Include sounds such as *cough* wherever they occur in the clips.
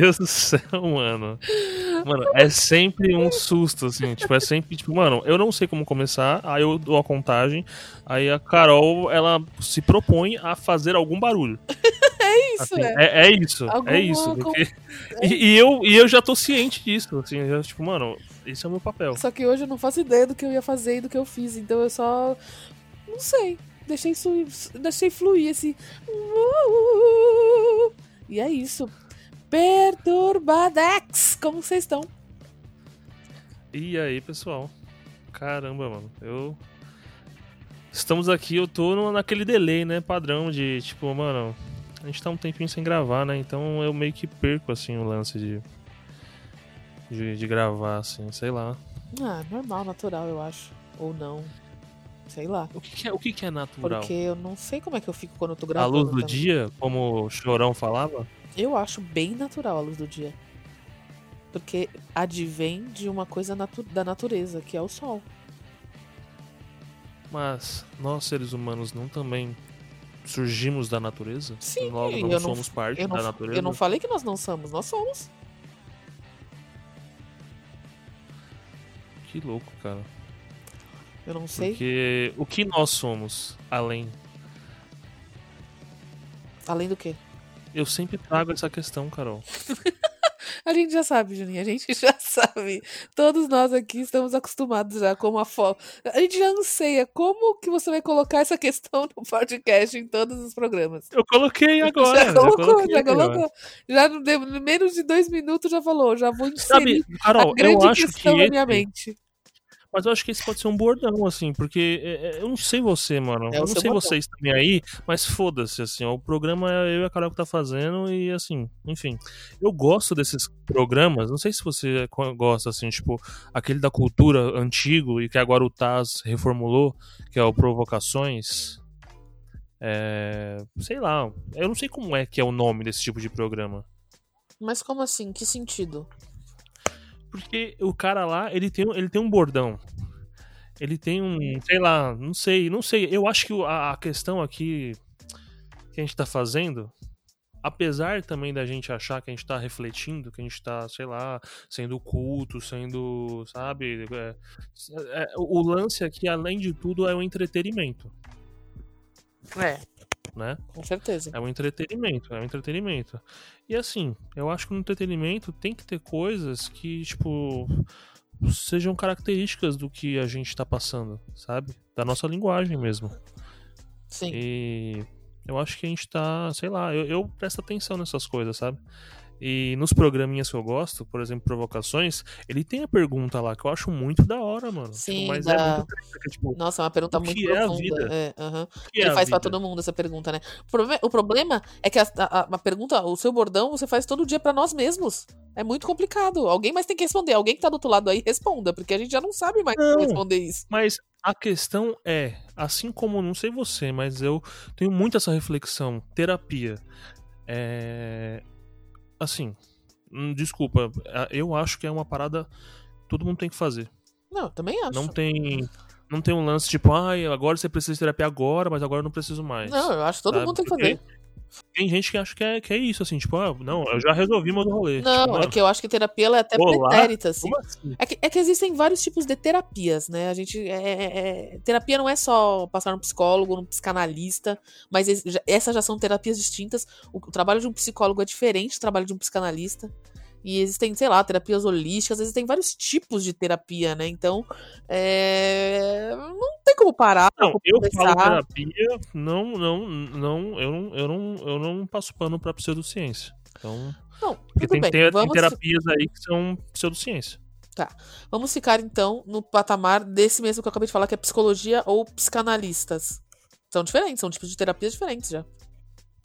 Deus do céu, mano. Mano, é sempre um susto, assim. Tipo, é sempre, tipo, mano, eu não sei como começar, aí eu dou a contagem, aí a Carol, ela se propõe a fazer algum barulho. *laughs* É isso, Assim, é. é, é isso, Alguma é isso. com- porque- *laughs* E, e eu, e eu já tô ciente disso, assim, tipo, mano, esse é o meu papel. Só que hoje eu não faço ideia do que eu ia fazer e do que eu fiz, então eu só. Não sei. Deixei, isso, deixei fluir esse. E é isso. Perturbadex! Como vocês estão? E aí, pessoal? Caramba, mano, eu. Estamos aqui, eu tô naquele delay, né? Padrão de, tipo, mano, a gente tá um tempinho sem gravar, né? Então eu meio que perco, assim, o lance de. De, de gravar, assim, sei lá. Ah, normal, natural, eu acho. Ou não. Sei lá. O que, que é, o que, que é natural? Porque eu não sei como é que eu fico quando eu tô A gravando. luz do também. dia, como o Chorão falava? Eu acho bem natural a luz do dia. Porque advém de uma coisa natu- da natureza, que é o sol. Mas nós, seres humanos, não também surgimos da natureza? Sim, Logo, não eu não- somos parte não, da natureza? eu não falei que nós não somos, nós somos. Que louco, cara. Eu não sei. Porque o que nós somos, além Além do quê? Eu sempre trago essa questão, Carol. *laughs* A gente já sabe, Juninho, a gente já sabe. Todos nós aqui estamos acostumados já com a foto. A gente já anseia como que você vai colocar essa questão no podcast em todos os programas. Eu coloquei agora. já colocou, já agora. colocou. Já no menos de dois minutos já falou, já vou Sabe, inserir Carol, a grande eu acho que questão na minha esse, mente. Mas eu acho que esse pode ser um bordão, assim, porque é, é, eu não sei você, mano. É eu não sei bordão. vocês também aí, mas foda-se, assim, ó, o programa é eu e a Carol que tá fazendo e, assim, enfim. Eu gosto desses programas, não sei se você gosta, assim, tipo, aquele da cultura antigo e que agora o Taz reformulou, que é o Provocações. É, sei lá, eu não sei como é que é o nome desse tipo de programa. Mas como assim? Que sentido? Porque o cara lá, ele tem, ele tem um bordão. Ele tem um, sei lá, não sei, não sei. Eu acho que a, a questão aqui que a gente tá fazendo, apesar também da gente achar que a gente tá refletindo, que a gente tá, sei lá, sendo culto, sendo, sabe? é- é- o lance aqui, além de tudo, é o entretenimento, É, né? com certeza. É um entretenimento, é um entretenimento. E assim, eu acho que no entretenimento tem que ter coisas que, tipo, sejam características do que a gente tá passando, sabe? Da nossa linguagem mesmo. Sim. E eu acho que a gente tá, sei lá, eu, eu presto atenção nessas coisas, sabe? E nos programinhas que eu gosto, por exemplo, Provocações, ele tem a pergunta lá que eu acho muito da hora, mano. Tipo, Sim, mas é da- muito triste, que, tipo, Nossa, é uma pergunta muito que é a profunda. vida? É, é Ele a faz pra vida? todo mundo essa pergunta, né? O problema, o problema é que a, a- a pergunta, o seu bordão, você faz todo dia pra nós mesmos. É muito complicado. Alguém mais tem que responder. Alguém que tá do outro lado aí responda, porque a gente já não sabe mais Não. responder isso. Mas a questão é, assim como não sei você, mas eu tenho muito essa reflexão, terapia. É assim, hum, desculpa, a- eu acho que é uma parada todo mundo tem que fazer. Não, eu também acho. Não tem não tem um lance tipo, ai, agora você precisa de terapia agora, mas agora eu não preciso mais. Não, eu acho que todo sabe? mundo tem que Porque fazer. Tem gente que acha que é, que é isso, assim, tipo, ah, não, eu já resolvi meu rolê. Não, tipo, é que eu acho que terapia ela é até Olá? pretérita, assim. assim? É que, é que existem vários tipos de terapias, né? A gente. é- é- é- terapia não é só passar no psicólogo, no psicanalista, mas essas já são terapias distintas. O, o trabalho de um psicólogo é diferente do trabalho de um psicanalista. E existem, sei lá, terapias holísticas, existem vários tipos de terapia, né? Então, é, não tem como parar. Não, eu falo terapia, não, não, não, eu não, eu não, eu não passo pano pra pseudociência. Então, Não, porque tem, bem. ter- tem vamos, terapias aí que são pseudociência. vamos ficar, então, no patamar desse mesmo que eu acabei de falar, que é psicologia ou psicanalistas. São diferentes, são tipos de terapias diferentes já.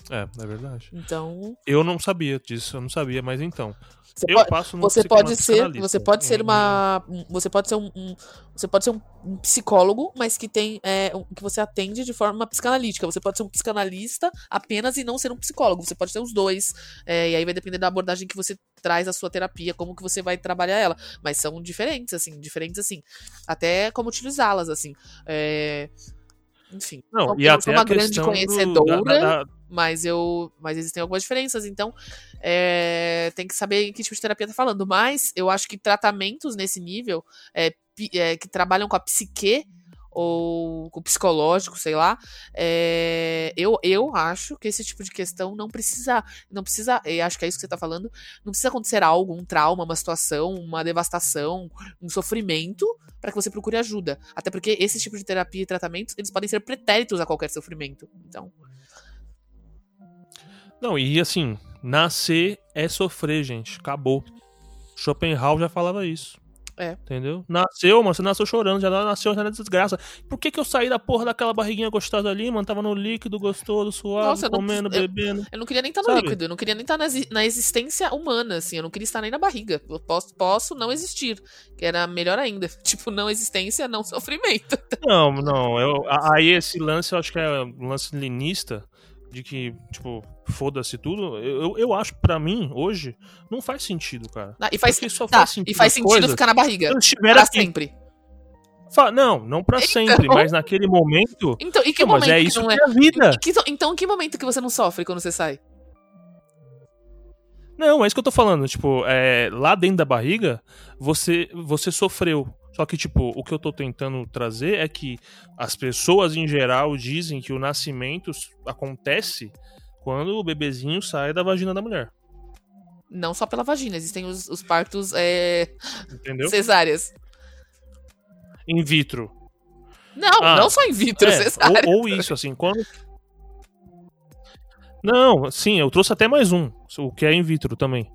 É, é verdade. Então. Eu não sabia disso, eu não sabia, mas então. Você eu pode, passo no você pode ser, você pode ser uma, um- você pode ser um, um- você pode ser um, um psicólogo, mas que tem, é, um- que você atende de forma psicanalítica. Você pode ser um psicanalista apenas e não ser um psicólogo. Você pode ser os dois. é, e aí vai depender da abordagem que você traz à sua terapia, como que você vai trabalhar ela. Mas são diferentes, assim, diferentes assim, até como utilizá-las, assim. É, enfim. Não, eu e não até sou uma grande questão do- conhecedora da- da- da- mas eu mas existem algumas diferenças então é, tem que saber em que tipo de terapia tá falando mas eu acho que tratamentos nesse nível é, é, que trabalham com a psique ou com psicológico sei lá é, eu, eu acho que esse tipo de questão não precisa não precisa acho que é isso que você tá falando não precisa acontecer algo um trauma uma situação uma devastação um sofrimento para que você procure ajuda até porque esse tipo de terapia e tratamentos eles podem ser pretéritos a qualquer sofrimento então Não, e assim, nascer é sofrer, gente. Acabou. Schopenhauer já falava isso. É. Entendeu? Nasceu, mano, você nasceu chorando, já nasceu já na desgraça. Por que que eu saí da porra daquela barriguinha gostosa ali, mano? Tava no líquido, gostoso, suave, Nossa, eu não comendo, preciso- bebendo. Eu não queria nem estar no Sabe? líquido, eu não queria nem estar na, exi- na existência humana, assim, eu não queria estar nem na barriga. Eu posso, posso não existir, que era melhor ainda. *laughs* Tipo, não existência, não sofrimento. Não, não. Eu, aí esse lance, eu acho que é um lance linista, de que, tipo, foda-se tudo. Eu, eu, acho, pra mim, hoje, não faz sentido, cara. Ah, e faz, Porque só tá, faz sentido e faz sentido coisas ficar na barriga. Se Pra aqui. sempre. Fa- Não, não pra sempre, mas naquele momento. Então, em que Não, mas momento é que isso não que é? é a vida. que- então, em que momento que você não sofre quando você sai? Não, é isso que eu tô falando. Tipo, é, lá dentro da barriga, você, você sofreu. Só que, tipo, o que eu tô tentando trazer é que as pessoas em geral dizem que o nascimento acontece quando o bebezinho sai da vagina da mulher. Não só pela vagina, existem os, os partos é, Entendeu? cesáreas. In vitro. Não, Ah, não só in vitro, É, cesárea. ou, ou isso, assim, quando. Não, sim, eu trouxe até mais um, o que é in vitro também.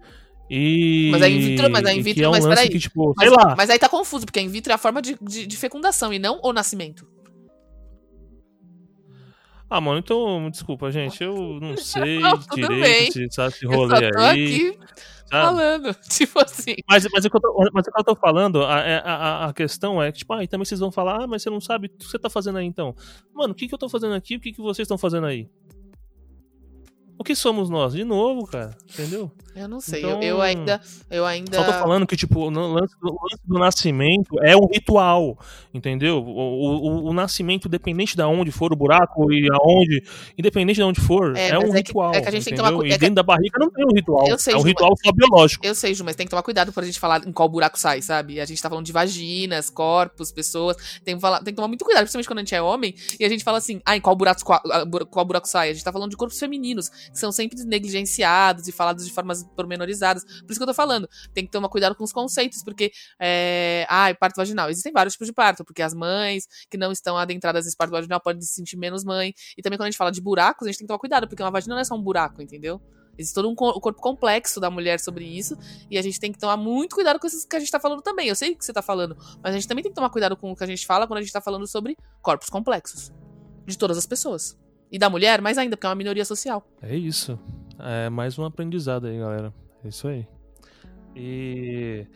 E. Mas é in vitro, mas é in vitro, é um mas peraí. que, tipo, Mas, sei lá. mas aí tá confuso, porque in vitro é a forma de, de, de fecundação e não o nascimento. Ah, mano, então, desculpa, gente, eu não *laughs* sei Não, tudo bem. direito esse, sabe, Eu só rolê tô aí. aqui sabe? falando. *laughs* Tipo assim. Mas, mas, é que eu tô, mas é que eu tô falando, a, a, a- a questão é que, tipo, ah, e também vocês vão falar, ah, mas você não sabe o que você tá fazendo aí então. Mano, o que, que eu tô fazendo aqui? O que, que vocês estão fazendo aí? O que somos nós? De novo, cara, entendeu? Eu não sei. Então- Eu, eu ainda. Eu ainda. Só tô falando que, tipo, o lance do, lance do nascimento é um ritual, entendeu? O, o, o nascimento, independente de onde for o buraco e aonde, independente de onde for, É, é, um mas é que- ritual. é que a gente tem que entendeu? tomar cu- E é que- dentro da barriga não tem um ritual. Eu sei, é um Ju, ritual só biológico. Eu sei, Ju, mas tem que tomar cuidado pra gente falar em qual buraco sai, sabe? A gente tá falando de vaginas, corpos, pessoas. Tem que, falar, tem que tomar muito cuidado, principalmente quando a gente é homem e a gente fala assim, ah, em qual buraco, qual, qual buraco sai? A gente tá falando de corpos femininos, que são sempre negligenciados e falados de formas pormenorizadas. Por isso que eu tô falando, tem que tomar cuidado com os conceitos, porque, é, ah, parto vaginal. Existem vários tipos de parto, porque as mães que não estão adentradas nesse parto vaginal podem se sentir menos mãe. E também quando a gente fala de buracos, a gente tem que tomar cuidado, porque uma vagina não é só um buraco, entendeu? Existe todo um co- corpo complexo da mulher sobre isso. E a gente tem que tomar muito cuidado com isso que a gente tá falando também. Eu sei o que você tá falando, mas a gente também tem que tomar cuidado com o que a gente fala quando a gente tá falando sobre corpos complexos. De todas as pessoas. E da mulher, mais ainda, porque é uma minoria social. É isso. É mais um aprendizado aí, galera. É isso aí. E.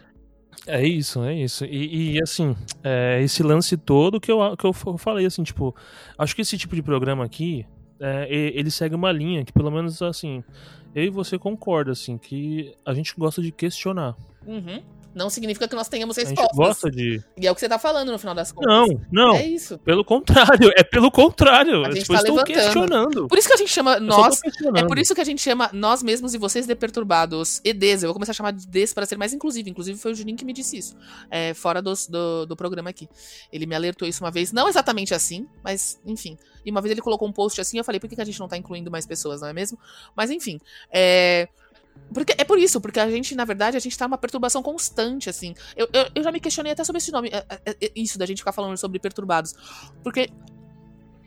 É isso, é isso. E, e, assim, é, esse lance todo que eu, que eu falei, assim, tipo, acho que esse tipo de programa aqui, é, ele segue uma linha que, pelo menos, assim, eu e você concorda, assim, que a gente gosta de questionar. Uhum. Não significa que nós tenhamos A gente respostas. gosta de. E é o que você tá falando no final das contas. Não, não. É isso. Pelo contrário, é pelo contrário. A gente tipo, tá estou levantando. questionando. Por isso que a gente chama nós. É por isso que a gente chama nós mesmos e vocês de perturbados. EDs. Eu vou começar a chamar de Ds para ser mais inclusivo. Inclusive, foi o Juninho que me disse isso. É, fora dos- do, do programa aqui. Ele me alertou isso uma vez. Não exatamente assim, mas enfim. E uma vez ele colocou um post assim. Eu falei, por que que a gente não tá incluindo mais pessoas, não é mesmo? Mas enfim. É. Porque, é por isso, porque a gente, na verdade, a gente tá numa perturbação constante, assim. Eu, eu, eu já me questionei até sobre esse nome, é, é, é, isso, da gente ficar falando sobre perturbados. Porque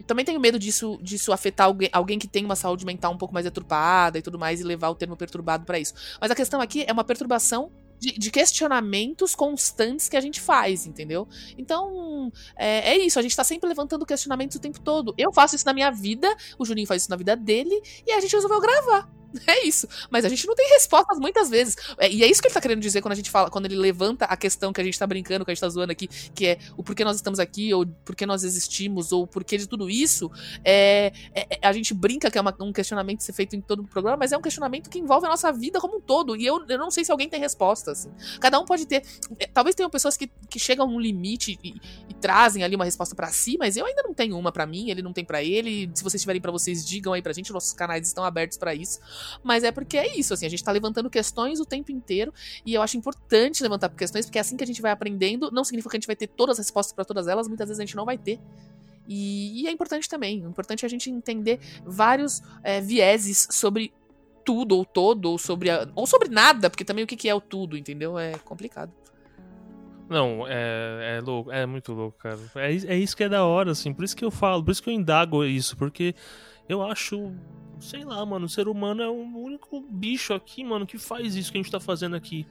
também tenho medo disso, disso afetar alguém, alguém que tem uma saúde mental um pouco mais deturpada e tudo mais, e levar o termo perturbado pra isso. Mas a questão aqui é uma perturbação de, de, questionamentos constantes que a gente faz, entendeu? Então, é, é, isso, a gente tá sempre levantando questionamentos o tempo todo. Eu faço isso na minha vida, o Juninho faz isso na vida dele, e a gente resolveu gravar. *laughs* É isso. Mas a gente não tem respostas muitas vezes. É, e é isso que ele tá querendo dizer quando a gente fala, quando ele levanta a questão que a gente tá brincando, que a gente tá zoando aqui, que é o porquê nós estamos aqui, ou porquê nós existimos, ou porquê de tudo isso. É, é, é a gente brinca que é uma, um questionamento ser feito em todo o programa, mas é um questionamento que envolve a nossa vida como um todo. E eu, eu não sei se alguém tem respostas. Assim. Cada um pode ter. É, talvez tenham pessoas que, que chegam a um limite e, e trazem ali uma resposta para si, mas eu ainda não tenho uma para mim, ele não tem para ele. Se vocês tiverem para vocês, digam aí pra gente, nossos canais estão abertos para isso. Mas é porque é isso, assim, a gente tá levantando questões o tempo inteiro e eu acho importante levantar questões, porque é assim que a gente vai aprendendo, não significa que a gente vai ter todas as respostas para todas elas, muitas vezes a gente não vai ter. E, e, é importante também, o importante é a gente entender vários é, vieses sobre tudo ou todo, ou sobre, a, ou sobre nada, porque também o que, que é o tudo, entendeu? É complicado. Não, é, é louco, é muito louco, cara. É, é isso que é da hora, assim, por isso que eu falo, por isso que eu indago isso, porque eu acho sei lá, mano, o ser humano é o único bicho aqui, mano, que faz isso que a gente tá fazendo aqui.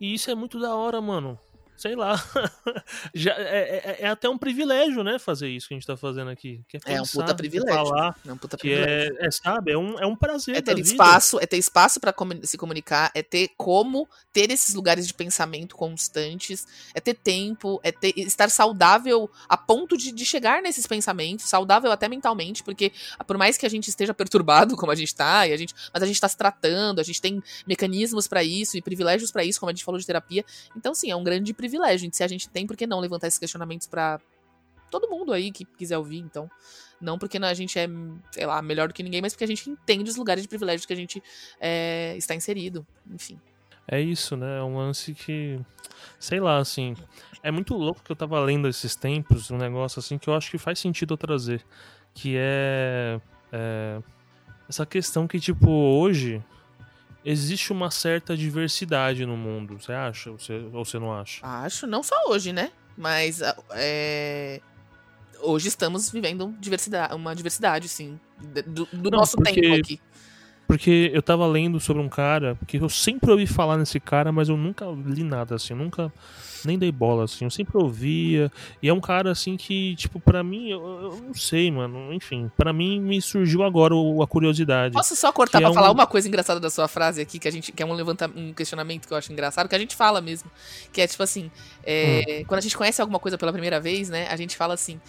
E isso é muito da hora, mano sei lá. *laughs* Já, é, é, é, até um privilégio, né, fazer isso que a gente tá fazendo aqui. É, pensar, é um puta privilégio. Falar, é um puta é, privilégio. É, sabe, é um, é um prazer. É ter espaço, é ter espaço para se comunicar, é ter como ter esses lugares de pensamento constantes, é ter tempo, é ter, estar saudável a ponto de, de chegar nesses pensamentos, saudável até mentalmente, porque por mais que a gente esteja perturbado *laughs* como a gente tá, e a gente, mas a gente tá se tratando, a gente tem mecanismos para isso e privilégios para isso, como a gente falou de terapia. Então, sim, é um grande privilégio privilégio. Se a gente tem, por que não levantar esses questionamentos para todo mundo aí que quiser ouvir, então. Não porque a gente é, sei lá, melhor do que ninguém, mas porque a gente entende os lugares de privilégio que a gente é, está inserido. Enfim. É isso, né? É um lance que. Sei lá, assim. É muito louco que eu tava lendo esses tempos, um negócio assim que eu acho que faz sentido eu trazer. Que é. é essa questão que, tipo, hoje existe uma certa diversidade no mundo. Você acha? Ou você, ou você não acha? Acho, não só hoje, né? Mas é... hoje estamos vivendo diversidade, uma diversidade, sim, do, do não, nosso porque, tempo aqui. Porque eu tava lendo sobre um cara, que eu sempre ouvi falar nesse cara, mas eu nunca li nada, assim, eu nunca nem dei bola, assim. Eu sempre ouvia. E é um cara, assim, que, tipo, para mim, eu, eu, não sei, mano. Enfim, para mim me surgiu agora a curiosidade. Posso só cortar pra é falar um... uma coisa engraçada da sua frase aqui, que a gente. que é um, levanta, um questionamento que eu acho engraçado, que a gente fala mesmo. Que é tipo assim: é, hum. quando a gente conhece alguma coisa pela primeira vez, né? A gente fala assim.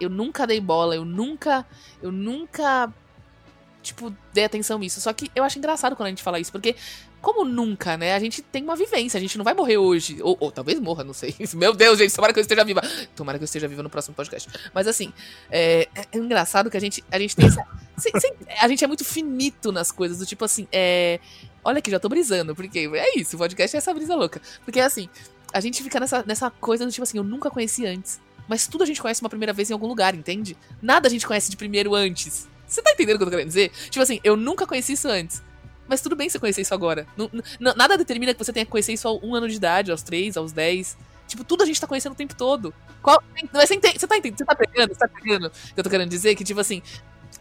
Eu nunca dei bola, eu nunca. Eu nunca tipo, dei atenção nisso. Só que eu acho engraçado quando a gente fala isso, porque como nunca, né? A gente tem uma vivência, a gente não vai morrer hoje. Ou, ou, talvez morra, não sei. *laughs* Meu Deus, gente, tomara que eu esteja viva. Tomara que eu esteja viva no próximo podcast. Mas assim, é, é engraçado que a gente, a gente tem essa. *laughs* a gente é muito finito nas coisas, do tipo assim, é. Olha aqui, já tô brisando, porque é isso, o podcast é essa brisa louca. Porque assim, a gente fica nessa, nessa coisa do tipo assim, eu nunca conheci antes. Mas tudo a gente conhece uma primeira vez em algum lugar, entende? Nada a gente conhece de primeiro antes. Você tá entendendo o que eu tô querendo dizer? Tipo assim, eu nunca conheci isso antes. Mas tudo bem você conhecer isso agora. nada determina que você tenha que conhecer isso a um ano de idade, aos três, aos dez. Tipo, tudo a gente tá conhecendo o tempo todo. Qual, você, entende, você tá entendendo? Você tá pegando? Você tá pegando? Eu tô querendo dizer que, tipo assim,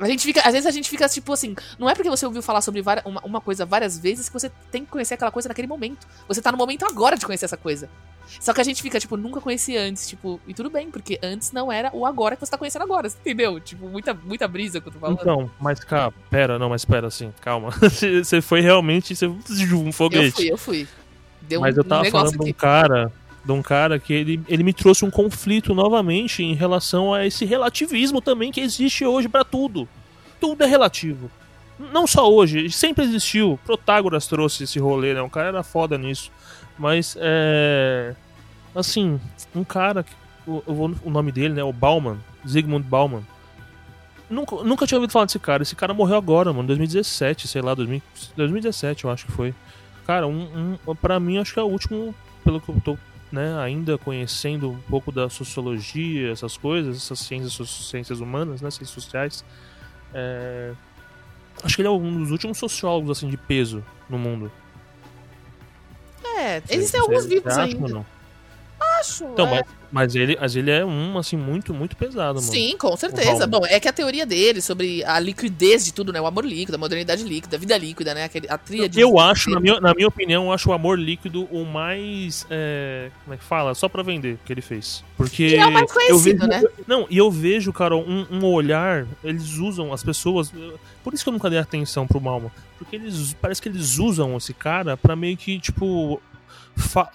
a gente fica, às vezes a gente fica tipo assim, não é porque você ouviu falar sobre várias, uma, uma, coisa várias vezes que você tem que conhecer aquela coisa naquele momento. Você tá no momento agora de conhecer essa coisa. Só que a gente fica, tipo, nunca conheci antes, tipo, e tudo bem, porque antes não era o agora que você tá conhecendo agora, entendeu? Tipo, muita, muita brisa que eu tô falando. Então, mas cara, pera, não, mas pera assim, calma. *laughs* você foi realmente, você um foguete. Eu fui, eu fui. Deu mas um, eu tava falando de um cara de um cara que ele, ele me trouxe um conflito novamente em relação a esse relativismo também que existe hoje para tudo. Tudo é relativo. Não só hoje, sempre existiu. Protágoras trouxe esse rolê, né? Um cara era foda nisso. Mas é. Assim, um cara. O, o nome dele, né? O Bauman. Zygmunt Bauman. Nunca, nunca tinha ouvido falar desse cara. Esse cara morreu agora, mano. 2017, sei lá, 2000, 2017 eu acho que foi. Cara, um, um, pra mim acho que é o último, pelo que eu tô né, ainda conhecendo um pouco da sociologia, essas coisas, essas ciências, ciências humanas, né, ciências sociais. É... Acho que ele é um dos últimos sociólogos assim de peso no mundo. É, existem alguns vivos ainda. Acho. Então, é. mas, mas, ele, mas ele é um, assim, muito, muito pesado, mano. Sim, com certeza. Bom, é que a teoria dele sobre a liquidez de tudo, né? O amor líquido, a modernidade líquida, a vida líquida, né? Aquele, a tríade. Eu acho, na minha, na minha opinião, eu acho o amor líquido o mais. É, como é que fala? Só pra vender que ele fez. Porque. E é o mais conhecido, eu vejo, né? Não, e eu vejo, cara, um, um olhar. Eles usam as pessoas. Por isso que eu nunca dei atenção pro Malmo. Porque eles. Parece que eles usam esse cara pra meio que, tipo.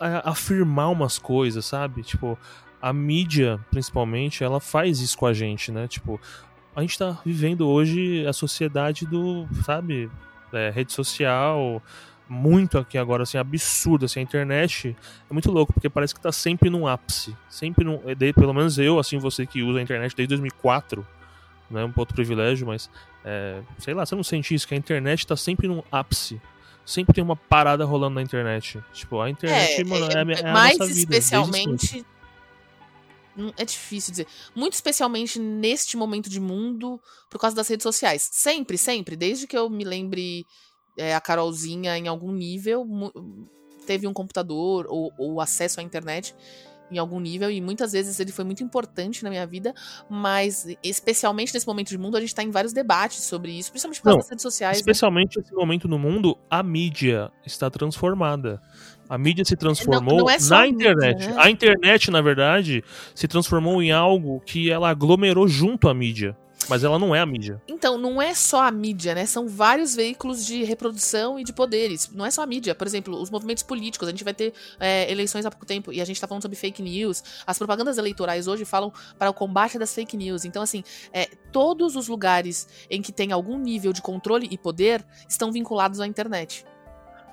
É, afirmar umas coisas, sabe? Tipo, a mídia, principalmente, ela faz isso com a gente, né? Tipo, a gente tá vivendo hoje a sociedade do, sabe, é, rede social, muito aqui agora, assim, absurdo, assim, a internet é muito louco, porque parece que tá sempre num ápice, sempre num, pelo menos eu, assim, você que usa a internet desde 2004, né, um outro privilégio, mas, é, sei lá, você não sente isso, que a internet tá sempre num ápice, sempre tem uma parada rolando na internet. Tipo, a internet, É, mano, é, é, é a mais nossa vida. especialmente. Hum, É difícil dizer. Muito especialmente neste momento de mundo, por causa das redes sociais. Sempre, sempre. Desde que eu me lembre é, a Carolzinha em algum nível, teve um computador ou, ou acesso à internet em algum nível, e muitas vezes ele foi muito importante na minha vida, mas especialmente nesse momento de mundo, a gente tá em vários debates sobre isso, principalmente Não, das redes sociais. né? Especialmente nesse momento no mundo, a mídia está transformada. A mídia se transformou não é só na a mídia, internet. né? A internet, na verdade, se transformou em algo que ela aglomerou junto à mídia. Mas ela não é a mídia. Então, não é só a mídia, né? São vários veículos de reprodução e de poderes. Não é só a mídia. Por exemplo, os movimentos políticos. A gente vai ter é, eleições há pouco tempo e a gente tá falando sobre fake news. As propagandas eleitorais hoje falam para o combate das fake news. Então, assim, é, todos os lugares em que tem algum nível de controle e poder estão vinculados à internet.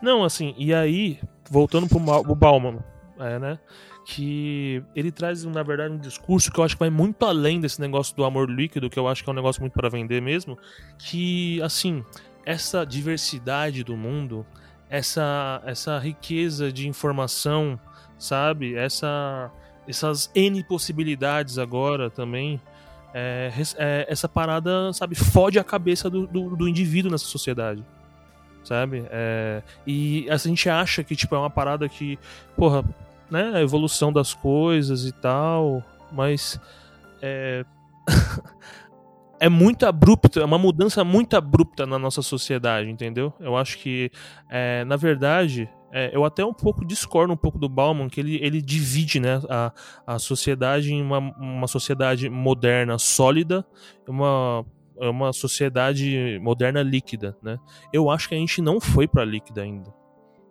Não, assim, e aí, voltando pro, Ma- pro Bauman, é, né? Que ele traz, na verdade, um discurso que eu acho que vai muito além desse negócio do amor líquido, que eu acho que é um negócio muito para vender mesmo. Que, assim, essa diversidade do mundo, essa, essa riqueza de informação, sabe? Essa, essas N possibilidades agora também. é, é, essa parada, sabe, fode a cabeça do, do, do indivíduo nessa sociedade sabe? É, e a gente acha que tipo é uma parada que, porra, né, a evolução das coisas e tal, mas é *laughs* é muito abrupto, é uma mudança muito abrupta na nossa sociedade, entendeu? Eu acho que, é, na verdade, é, eu até um pouco discordo um pouco do Bauman, que ele, ele divide né, a, a sociedade em uma, uma sociedade moderna sólida uma, uma sociedade moderna líquida, né? Eu acho que a gente não foi pra líquida ainda.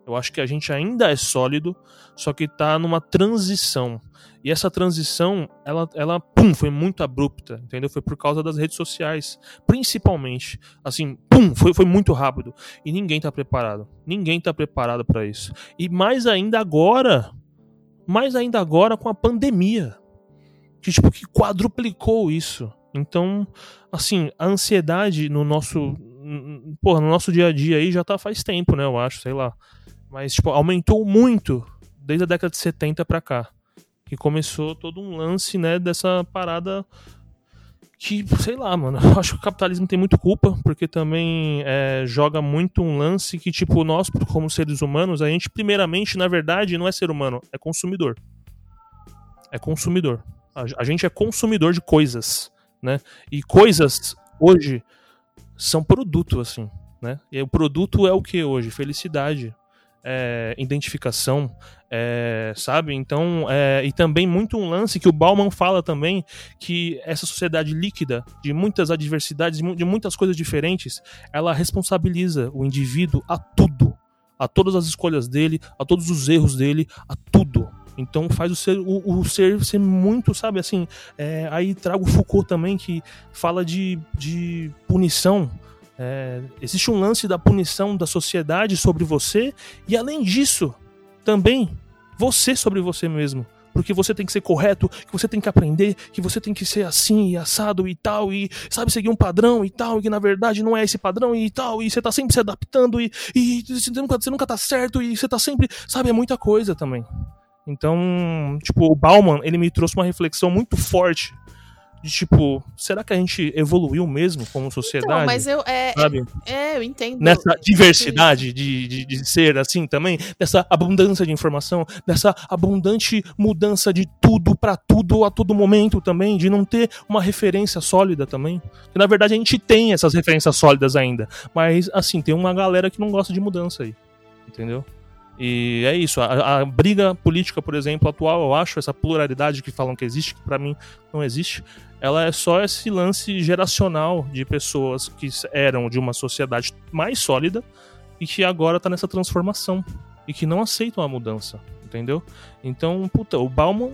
Eu acho que a gente ainda é sólido, só que tá numa transição. E essa transição, ela, ela pum, foi muito abrupta, entendeu? Foi por causa das redes sociais, principalmente. Assim, pum, foi, foi muito rápido. E ninguém tá preparado. Ninguém tá preparado para isso. E mais ainda agora, mais ainda agora com a pandemia. Que, tipo, que quadruplicou isso. Então, assim, a ansiedade no nosso. Porra, no nosso dia a dia aí já tá faz tempo, né? Eu acho, sei lá. Mas, tipo, aumentou muito desde a década de 70 pra cá. Que começou todo um lance, né, dessa parada que, sei lá, mano, eu acho que o capitalismo tem muito culpa, porque também é, joga muito um lance que, tipo, nós, como seres humanos, a gente, primeiramente, na verdade, não é ser humano, é consumidor. É consumidor. A, a gente é consumidor de coisas, né? E coisas, hoje, são produto, assim, né? E o produto é o que hoje? Felicidade, é, identificação, é, sabe? Então, é, e também muito um lance que o Bauman fala também, que essa sociedade líquida, de muitas adversidades, de mu- de muitas coisas diferentes, ela responsabiliza o indivíduo a tudo, a todas as escolhas dele, a todos os erros dele, a tudo. Então faz o ser, o, o ser ser muito, sabe, assim, é, aí trago o Foucault também, que fala de, de punição, é, existe um lance da punição da sociedade sobre você, e além disso, também você sobre você mesmo. Porque você tem que ser correto, que você tem que aprender, que você tem que ser assim e assado e tal, e sabe, seguir um padrão e tal, e que na verdade não é esse padrão e tal, e você tá sempre se adaptando e, e você, nunca, você nunca tá certo e você tá sempre. Sabe, é muita coisa também. Então, tipo, o Bauman, ele me trouxe uma reflexão muito forte de tipo, será que a gente evoluiu mesmo como sociedade? Então, mas eu. É, sabe? é, eu entendo. Nessa diversidade de, de, de, ser assim também, dessa abundância de informação, dessa abundante mudança de tudo para tudo a todo momento também, de não ter uma referência sólida também. E, na verdade, a gente tem essas referências sólidas ainda. Mas, assim, tem uma galera que não gosta de mudança aí. Entendeu? E é isso. A, a, briga política, por exemplo, atual, eu acho, essa pluralidade que falam que existe, que para mim não existe, ela é só esse lance geracional de pessoas que eram de uma sociedade mais sólida e que agora tá nessa transformação e que não aceitam a mudança, entendeu? Então, puta, o Bauman,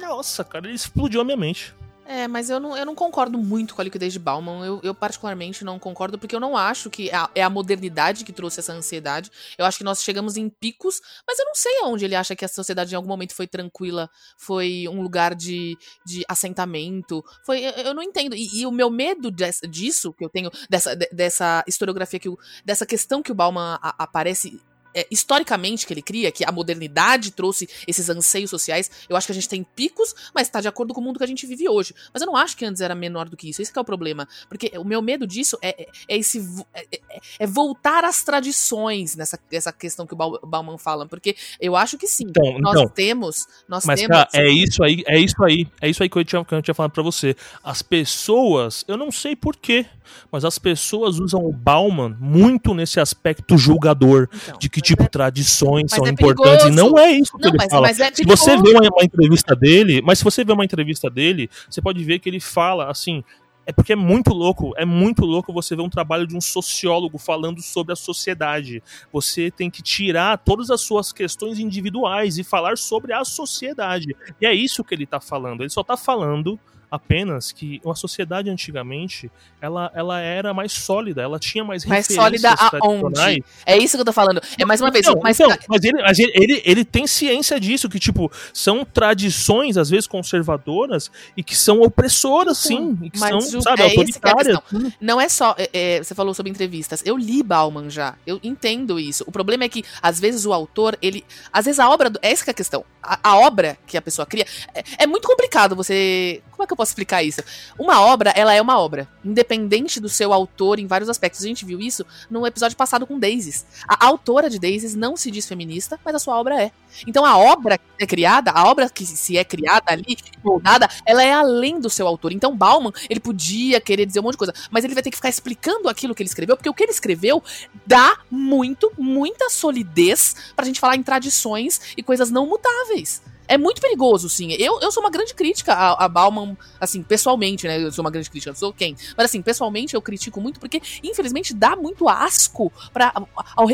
nossa, cara, ele explodiu a minha mente. É, mas eu não, eu não concordo muito com a liquidez de Bauman. Eu, eu particularmente não concordo, porque eu não acho que é a, é a, modernidade que trouxe essa ansiedade. Eu acho que nós chegamos em picos, mas eu não sei aonde ele acha que a sociedade em algum momento foi tranquila, foi um lugar de, de assentamento. Foi, eu, eu não entendo. E, e, o meu medo disso, que eu tenho, dessa, dessa historiografia, que o, dessa questão que o Bauman a, aparece é, historicamente que ele cria, que a modernidade trouxe esses anseios sociais, eu acho que a gente tem picos, mas está de acordo com o mundo que a gente vive hoje. Mas eu não acho que antes era menor do que isso. Esse é o problema. Porque o meu medo disso é, é, é esse é, é, é, voltar às tradições nessa essa questão que o Bauman fala. Porque eu acho que sim. Então, nós então, temos. Nós mas, temos. Cara, é isso aí, é isso aí. É isso aí que eu tinha, que eu tinha falado pra você. As pessoas, eu não sei porquê, mas as pessoas usam o Bauman muito nesse aspecto julgador. Então, de que que tipo é, tradições são é importantes. E não é isso que não, ele mas, fala. Mas é se você vê uma, uma, entrevista dele, mas se você vê uma entrevista dele, você pode ver que ele fala assim. É porque é muito louco, é muito louco você ver um trabalho de um sociólogo falando sobre a sociedade. Você tem que tirar todas as suas questões individuais e falar sobre a sociedade. E é isso que ele está falando. Ele só está falando apenas que a sociedade antigamente ela, ela era mais sólida, ela tinha mais mais sólida aonde? É isso que eu tô falando. É mais uma vez, então, mas, então, mas, ele, mas ele, ele, ele, tem ciência disso que tipo são tradições às vezes conservadoras e que são opressoras, sim, e que mas são, sabe, é, é autoritárias. É Não é só, é, é, você falou sobre entrevistas. Eu li Bauman já, eu entendo isso. O problema é que às vezes o autor, ele, às vezes a obra, é essa que é a questão. A, a obra que a pessoa cria é, é muito complicado você, como é que eu posso explicar isso? Uma obra, ela é uma obra, independente do seu autor em vários aspectos. A gente viu isso no episódio passado com Daisies. A autora de Daisies não se diz feminista, mas a sua obra é. Então a obra que é criada, a obra que se é criada ali, moldada, ela é além do seu autor. Então Bauman, ele podia querer dizer um monte de coisa, mas ele vai ter que ficar explicando aquilo que ele escreveu, porque o que ele escreveu dá muito, muita solidez pra gente falar em tradições e coisas não mutáveis é muito perigoso, sim. Eu, eu sou uma grande crítica a, a Bauman, assim, pessoalmente, né? Eu sou uma grande crítica, sou quem? Mas assim, pessoalmente eu critico muito porque, infelizmente, dá muito asco para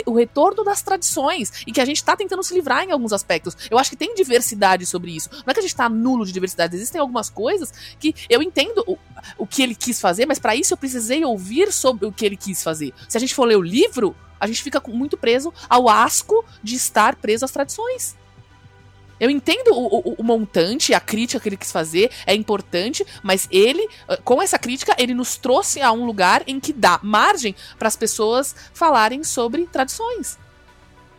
o retorno das tradições e que a gente tá tentando se livrar em alguns aspectos. Eu acho que tem diversidade sobre isso. Não é que a gente tá nulo de diversidade, existem algumas coisas que eu entendo o, o que ele quis fazer, mas para isso eu precisei ouvir sobre o que ele quis fazer. Se a gente for ler o livro, a gente fica muito preso ao asco de estar preso às tradições. Eu entendo o, o, o, montante, a crítica que ele quis fazer é importante, mas ele, ah, com essa crítica, ele nos trouxe a um lugar em que dá margem para as pessoas falarem sobre tradições.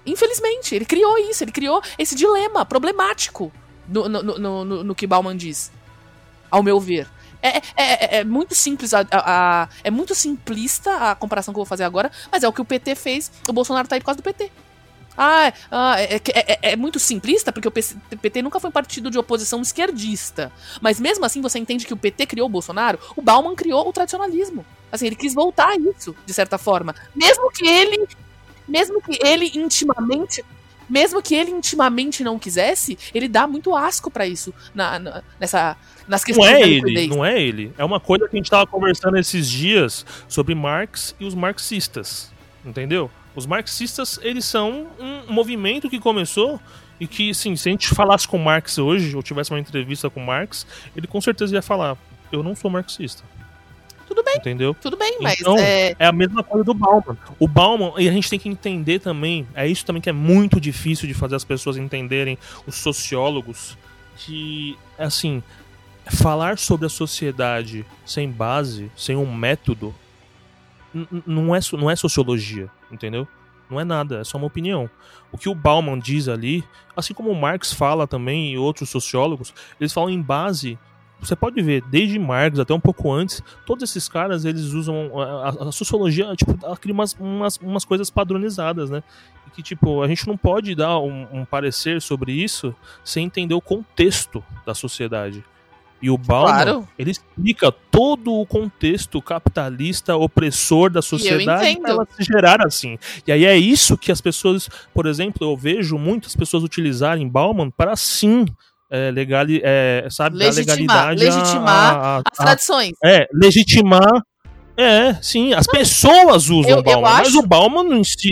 Infelizmente, ele criou isso, ele criou esse dilema problemático no, no, no, no, no que Bauman diz, ao meu ver. É, é, é, é, muito simples, a, a, a, é muito simplista a comparação que eu vou fazer agora, mas é o que o PT fez. O Bolsonaro tá aí por causa do PT. Ah, ah é, é, é, muito simplista, porque o PT nunca foi um partido de oposição esquerdista. Mas mesmo assim, você entende que o PT criou o Bolsonaro? O Bauman criou o tradicionalismo. Assim, ele quis voltar a isso, de certa forma. Mesmo que ele. Mesmo que ele intimamente. Mesmo que ele intimamente não quisesse, ele dá muito asco para isso na, na, nessa, nas questões não é ele, não é ele. É uma coisa que a gente tava conversando esses dias sobre Marx e os marxistas. Entendeu? Os marxistas, eles são um movimento que começou e que, sim, se a gente falasse com Marx hoje, ou tivesse uma entrevista com Marx, ele com certeza ia falar: Eu não sou marxista. Tudo bem. Entendeu? Tudo bem, mas. Então, é... é a mesma coisa do Bauman. O Bauman, e a gente tem que entender também, é isso também que é muito difícil de fazer as pessoas entenderem, os sociólogos, que, assim, falar sobre a sociedade sem base, sem um método, não é, não é sociologia, entendeu? Não é nada, é só uma opinião. O que o Bauman diz ali, assim como o Marx fala também e outros sociólogos, eles falam em base você pode ver, desde Marx até um pouco antes, todos esses caras, eles usam a, a, sociologia, tipo, ela cria umas, umas, umas coisas padronizadas, né? E que, tipo, a gente não pode dar um, um parecer sobre isso sem entender o contexto da sociedade. E o Bauman, Claro. ele explica todo o contexto capitalista opressor da sociedade para ela se gerar assim. E aí é isso que as pessoas, por exemplo, eu vejo muitas pessoas utilizarem Bauman para sim é, legali, é, sabe, Legitimar- legalidade a- legitimar a, a, As tradições. é, legitimar. É, sim, as pessoas usam eu- eu Bauman, mas acho- o Bauman em si,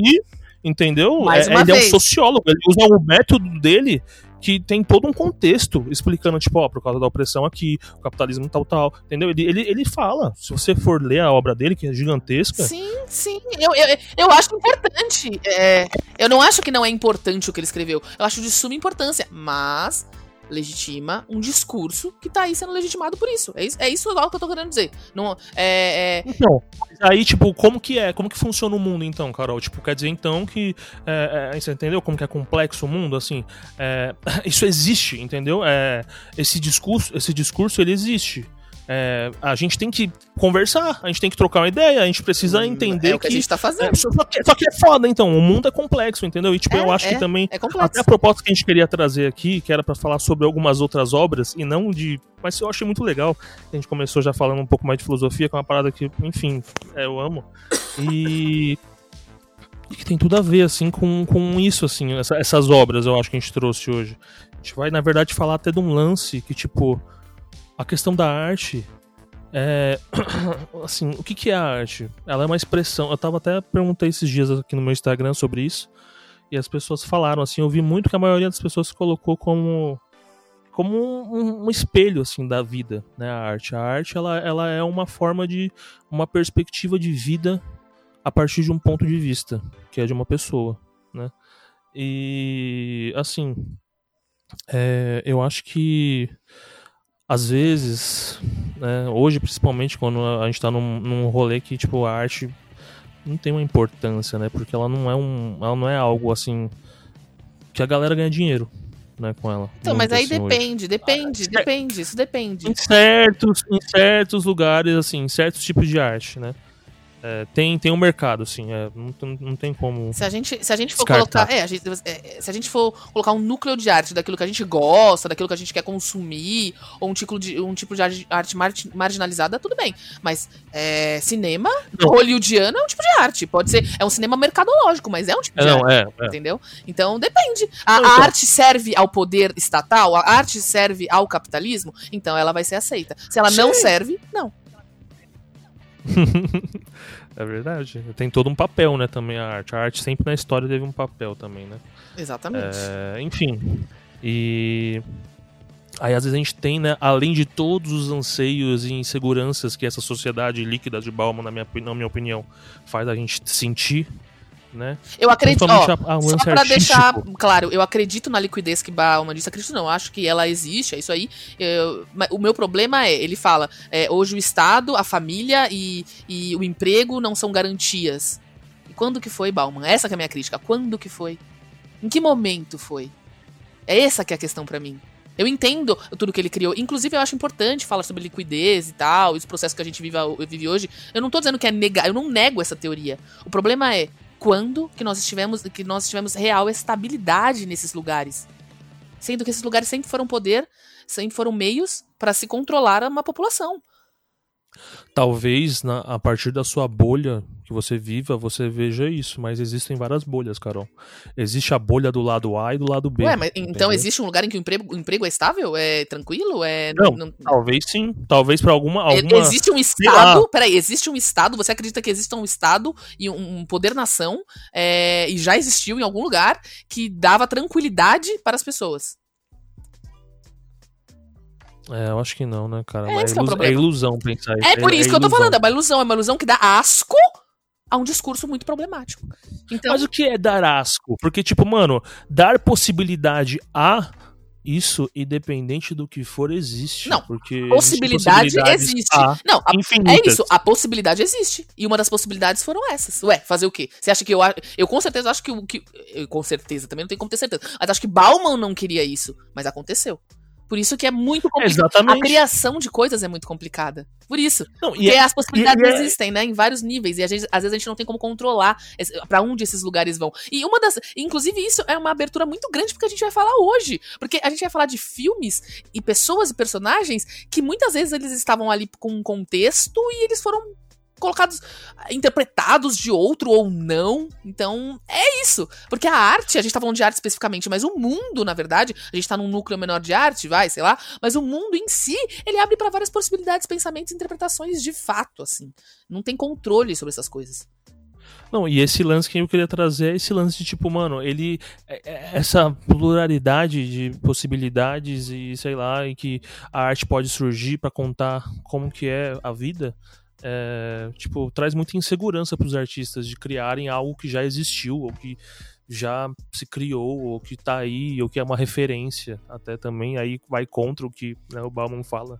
entendeu? É, ele é vez. um sociólogo, ele usa o método dele que tem todo um contexto explicando, tipo, ó, por causa da opressão aqui, o capitalismo tal, tal, entendeu? Ele, ele, ele fala, se você for ler a obra dele, que é gigantesca, Sim, sim. Eu, eu, eu acho importante. É, eu não acho que não é importante o que ele escreveu. Eu acho de suma importância. Mas legitima um discurso que tá aí sendo legitimado por isso. É isso, é isso igual que eu tô querendo dizer. Não, é, é, Então, mas aí, tipo, como que é? Como que funciona o mundo, então, Carol? Tipo, quer dizer, então, que... é, é, você entendeu como que é complexo o mundo, assim? É, *laughs* isso existe, entendeu? É, esse discurso, esse discurso, ele existe. É, a gente tem que conversar, a gente tem que trocar uma ideia, a gente precisa entender é o que, a gente tá é, fazendo. só, que, só que é foda, então. O mundo é complexo, entendeu? E, tipo, É, eu acho que é, também... É Até a proposta que a gente queria trazer aqui, que era pra falar sobre algumas outras obras, e não de. Mas eu achei muito legal. A gente começou já falando um pouco mais de filosofia, que é uma parada que, enfim, é, eu amo. E. e que tem tudo a ver, assim, com, com isso, assim, essa- essas obras eu acho que a gente trouxe hoje. A gente vai, na verdade, falar até de um lance que, tipo, a questão da arte. É, *coughs* assim, o que, que é a arte? Ela é uma expressão. Eu tava até perguntei esses dias aqui no meu Instagram sobre isso. E as pessoas falaram, assim, eu vi muito que a maioria das pessoas colocou como como um, um espelho assim da vida, né, a arte. A arte ela, ela é uma forma de uma perspectiva de vida a partir de um ponto de vista, que é de uma pessoa, né? E assim, é, eu acho que às vezes, né, hoje principalmente quando a gente tá num, num rolê que tipo a arte não tem uma importância, né? Porque ela não é um, ela não é algo assim que a galera ganha dinheiro, né, com ela. Então, mas aí assim, hoje. depende, depende, depende, isso depende. Em certos, em certos lugares, assim, em certos tipos de arte, né? É, tem, tem um mercado, assim, é, não, tem- não tem como. Se a gente, se a gente for Descartar. colocar. É, a gente- é, se a gente for colocar um núcleo de arte daquilo que a gente gosta, daquilo que a gente quer consumir, ou um tipo de, um tipo de arte- mar- marginalizada, tudo bem. Mas é, cinema Não. hollywoodiano é um tipo de arte. Pode ser. É um cinema mercadológico, mas é um tipo É, de não, arte. é, é. Entendeu? Então depende. A, Não, a então. arte serve ao poder estatal, a arte serve ao capitalismo, então ela vai ser aceita. Se ela não Sim. serve, não. *laughs* É verdade. Tem todo um papel, né, também a arte. A arte sempre na história teve um papel também, né? Exatamente. É, enfim. E. Aí às vezes a gente tem, né, além de todos os anseios e inseguranças que essa sociedade líquida de Bauman, na minha, na minha opinião, faz a gente sentir, né? Eu acredito. Ó, Só pra deixar claro, eu acredito na liquidez que Bauman disse. Acredito não, acho que ela existe, é isso aí. Eu- o meu problema é, ele fala, é, hoje o Estado, a família e, e o emprego não são garantias. E quando que foi, Bauman? Essa que é a minha crítica. Quando que foi? Em que momento foi? É essa que é a questão pra mim. Eu entendo tudo que ele criou. Inclusive, eu acho importante falar sobre liquidez e tal, e os processos que a gente vive, vive hoje. Eu não tô dizendo que é negar, eu não nego essa teoria. O problema é quando que nós estivemos, que nós tivemos real estabilidade nesses lugares. Sendo que esses lugares sempre foram poder, sempre foram meios para se controlar uma população. Talvez na- a partir da sua bolha que você viva, você veja isso, mas existem várias bolhas, Carol. Existe a bolha do lado A e do lado B. Ué, mas então entendeu? existe um lugar em que o emprego, o emprego é estável? É tranquilo? É Não, Talvez sim. Talvez pra alguma. alguma... Existe um. Estado, peraí, existe um Estado, você acredita que existe um Estado e um, poder-nação, é, e já existiu em algum lugar, que dava tranquilidade para as pessoas. É, eu acho que não, né, cara? É é o ilus- problema. ilusão pensar isso. É por isso que eu tô falando, é uma ilusão, é uma ilusão que dá asco a um discurso muito problemático. Então, Mas o que é dar asco? Porque, tipo, mano, dar possibilidade a isso, independente do que for, existe. Não, porque possibilidade existe. a Não, a- é isso, a possibilidade existe. E uma das possibilidades foram essas. Ué, fazer o quê? Você acha que eu Eu com certeza acho que o que. Eu, com certeza, também não tenho como ter certeza. Mas acho que Bauman não queria isso. Mas aconteceu. Por isso que é muito complicado. Exatamente. A criação de coisas é muito complicada. Por isso. Não, Porque é- as possibilidades e é- existem, né? Em vários níveis. E gente- às vezes a gente não tem como controlar pra onde esses lugares vão. E uma das. Inclusive, isso é uma abertura muito grande porque a gente vai falar hoje. Porque a gente vai falar de filmes e pessoas e personagens que muitas vezes eles estavam ali com um contexto e eles foram colocados, interpretados de outro ou não. Então, é isso. Porque a arte, a gente tá falando de arte especificamente, mas o mundo, na verdade, a gente tá num núcleo menor de arte, vai, sei lá, mas o mundo em si, ele abre pra várias possibilidades, pensamentos e interpretações de fato, assim. Não tem controle sobre essas coisas. Não, e esse lance que eu queria trazer é esse lance de tipo, mano, ele. é- é Essa pluralidade de possibilidades e sei lá, e que a arte pode surgir pra contar como que é a vida. É, tipo, traz muita insegurança pros artistas de criarem algo que já existiu, ou que já se criou, ou que tá aí, ou que é uma referência. Até também aí vai contra o que né, o Bauman fala.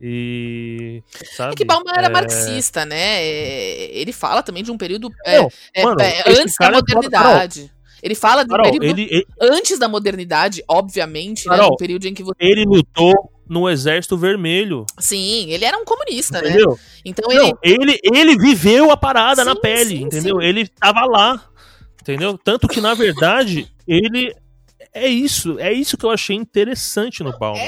E. Sabe? É que Bauman era É, marxista, né? É, Ele fala também de um período é, Não, é, mano, é, antes da modernidade. Ele fala de um Carol, período ele, ele, antes da modernidade, obviamente, né? Carol, Um período em que você. ele lutou no Exército Vermelho. Sim, ele era um comunista, né? Entendeu? Então ele. Não, ele, ele viveu a parada na Sim, pele, sim, entendeu? sim. Ele tava lá, entendeu? Tanto que, na verdade, ele. É isso, é isso que eu achei interessante no Bauman.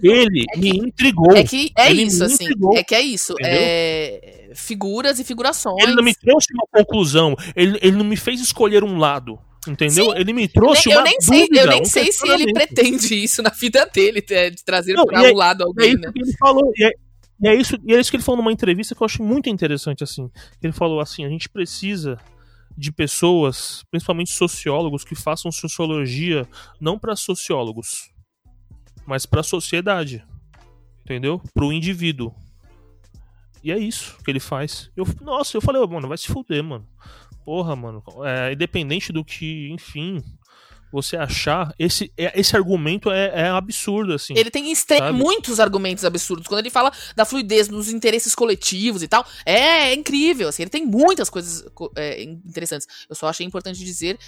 ele é que- me intrigou. É que é Ele isso, assim. intrigou, É que é isso. É figuras e figurações. Ele não me trouxe uma conclusão, ele, ele não me fez escolher um lado, entendeu? Ele me trouxe eu uma nem sei, dúvida, eu nem um sei se ele pretende isso na vida dele, é, de trazer Não, pra e é- um lado É alguém, isso né? ele falou. E é, e é isso, e é isso que ele falou numa entrevista que eu acho muito interessante, assim. Ele falou assim, a gente precisa de pessoas, principalmente sociólogos, que façam sociologia não para sociólogos, mas para a sociedade. Entendeu? Para o indivíduo. E é isso que ele faz. Eu, nossa, eu falei, mano, vai se fuder, mano. Porra, mano. É, independente do que, enfim, você achar, esse, é- esse argumento é, é absurdo, assim. Ele tem Sabe? muitos argumentos absurdos. Quando ele fala da fluidez nos interesses coletivos e tal, é, é incrível. Assim, ele tem muitas coisas co- é, interessantes. Eu só achei importante dizer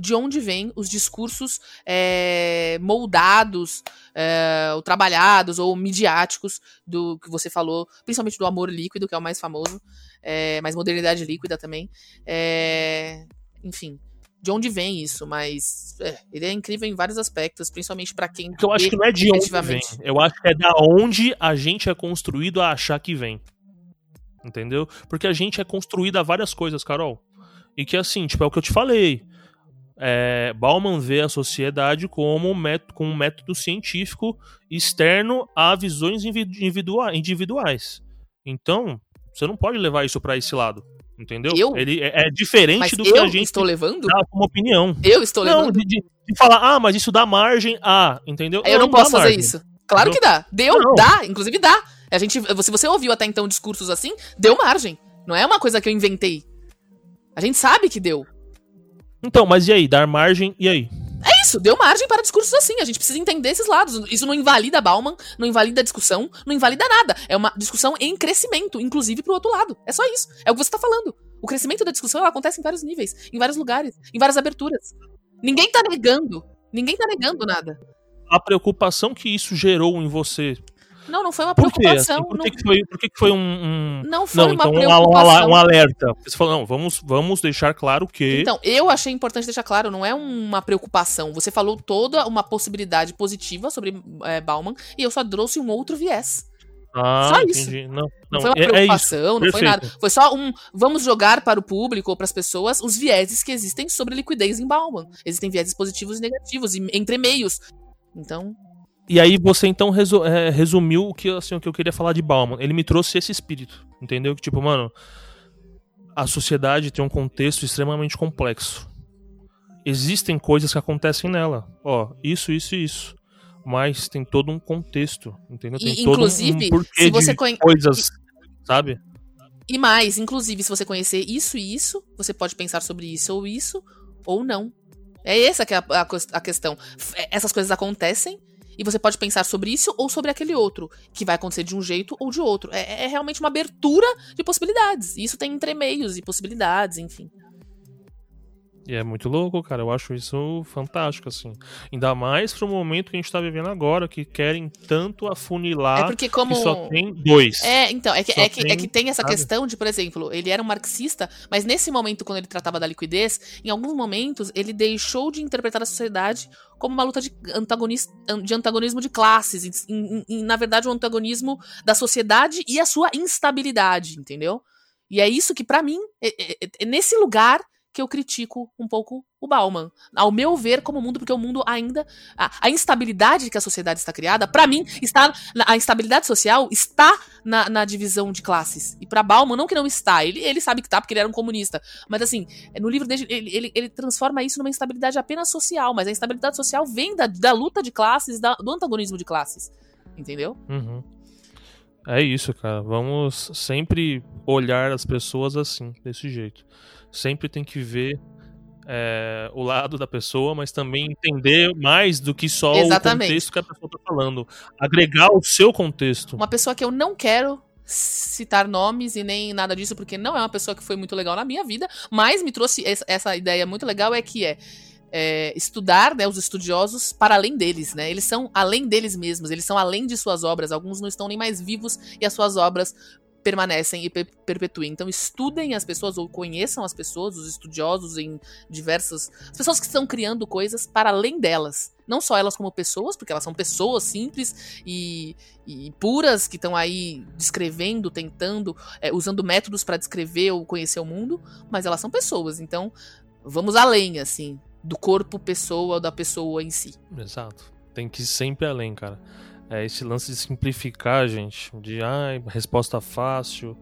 de onde vêm os discursos é, moldados, é, ou trabalhados ou midiáticos do que você falou, principalmente do amor líquido, que é o mais famoso, é, mas modernidade líquida também. É, enfim, de onde vem isso? Mas é, ele é incrível em vários aspectos, principalmente pra quem. Porque eu acho que não é de onde vem. Eu acho que é da onde a gente é construído a achar que vem. Entendeu? Porque a gente é construído a várias coisas, Carol. E que assim, tipo, é o que eu te falei. É, Bauman vê a sociedade como um método, com um método científico externo a visões individu- individua- individuais. Então, você não pode levar isso pra esse lado. Entendeu? Eu? Ele é, é diferente Mas do que a gente estou levando? dá como opinião. Eu estou Não, levando? de, de- de falar, ah, mas isso dá margem a, entendeu? eu não dá posso fazer margem. isso. Claro Não. que dá. Deu, Não. dá, inclusive dá. A gente, se você ouviu até então discursos assim, deu margem. Não é uma coisa que eu inventei. A gente sabe que deu. Então, mas e aí? Dar margem, e aí? Isso, deu margem para discursos assim. A gente precisa entender esses lados. Isso não invalida Bauman, não invalida a discussão, não invalida nada. É uma discussão em crescimento, inclusive pro outro lado. É só isso. É o que você tá falando. O crescimento da discussão acontece em vários níveis, em vários lugares, em várias aberturas. Ninguém tá negando. Ninguém tá negando nada. A preocupação que isso gerou em você. Não, não foi uma Por quê? preocupação. Assim, por não, que, foi, por que, foi um. um- não foi Não, uma então um, preocupação. al- um alerta. Você falou, não, vamos, vamos deixar claro que. Então, eu achei importante deixar claro, não é uma preocupação. Você falou toda uma possibilidade positiva sobre é, Bauman e eu só trouxe um outro viés. ah, só isso. entendi. Não, Não, não, foi uma é, é preocupação, não foi nada. Foi só um. Vamos jogar para o público ou para as pessoas os vieses que existem sobre liquidez em Bauman. Existem vieses positivos e negativos, e entre meios. Então, E aí você então resu- é, resumiu o que, assim, o que eu queria falar de Bauman. Ele me trouxe esse espírito, entendeu? Que tipo, mano, a sociedade tem um contexto extremamente complexo. Existem coisas que acontecem nela. Ó, isso, isso e isso. Mas tem todo um contexto, entendeu? Tem E, todo inclusive, um porquê se você de conhe- coisas, sabe? E mais, inclusive, se você conhecer isso e isso, você pode pensar sobre isso ou isso, ou não. É essa que é a, a a questão. Essas coisas acontecem, e você pode pensar sobre isso ou sobre aquele outro, que vai acontecer de um jeito ou de outro. É, é realmente uma abertura de possibilidades. Isso tem entremeios e possibilidades, enfim. E é muito louco, cara. Eu acho isso fantástico, assim. Ainda mais pro momento que a gente tá vivendo agora, que querem tanto afunilar É porque como... que só tem dois. É, então, é que, é, que, é tem, que tem essa sabe? questão de, por exemplo, ele era um marxista, mas nesse momento, quando ele tratava da liquidez, em alguns momentos ele deixou de interpretar a sociedade como uma luta de, antagonis, de antagonismo de classes, em- em- na verdade, um antagonismo da sociedade e a sua instabilidade, entendeu? E é isso que, pra mim, é, é- é nesse lugar que eu critico um pouco o Bauman. Ao meu ver, como mundo, porque o mundo ainda. A, a instabilidade que a sociedade está criada, pra mim, está. A instabilidade social está na, na divisão de classes. E pra Bauman, não que não está. Ele, ele sabe que tá, porque ele era um comunista. Mas assim, no livro dele, ele, ele, ele transforma isso numa instabilidade apenas social. Mas a instabilidade social vem da, da luta de classes, da- do antagonismo de classes. Entendeu? Uhum. É isso, cara. Vamos sempre olhar as pessoas assim, desse jeito. Sempre tem que ver é, o lado da pessoa, mas também entender mais do que só Exatamente. o contexto que a pessoa tá falando. Agregar o seu contexto. Uma pessoa que eu não quero citar nomes e nem nada disso, porque não é uma pessoa que foi muito legal na minha vida, mas me trouxe essa, essa ideia muito legal, é que é, é, estudar né, os estudiosos para além deles, né? Eles são além deles mesmos, eles são além de suas obras, alguns não estão nem mais vivos e as suas obras permanecem e per perpetuem. Então estudem as pessoas ou conheçam as pessoas, os estudiosos em diversas, as pessoas que estão criando coisas para além delas, não só elas como pessoas, porque elas são pessoas simples e, e puras que estão aí descrevendo, tentando, é, usando métodos para descrever ou conhecer o mundo, mas elas são pessoas. Então vamos além, assim, do corpo pessoa ou da pessoa em si. Exato. Tem que ir sempre além, cara. É esse lance de simplificar, gente. De ai, resposta fácil.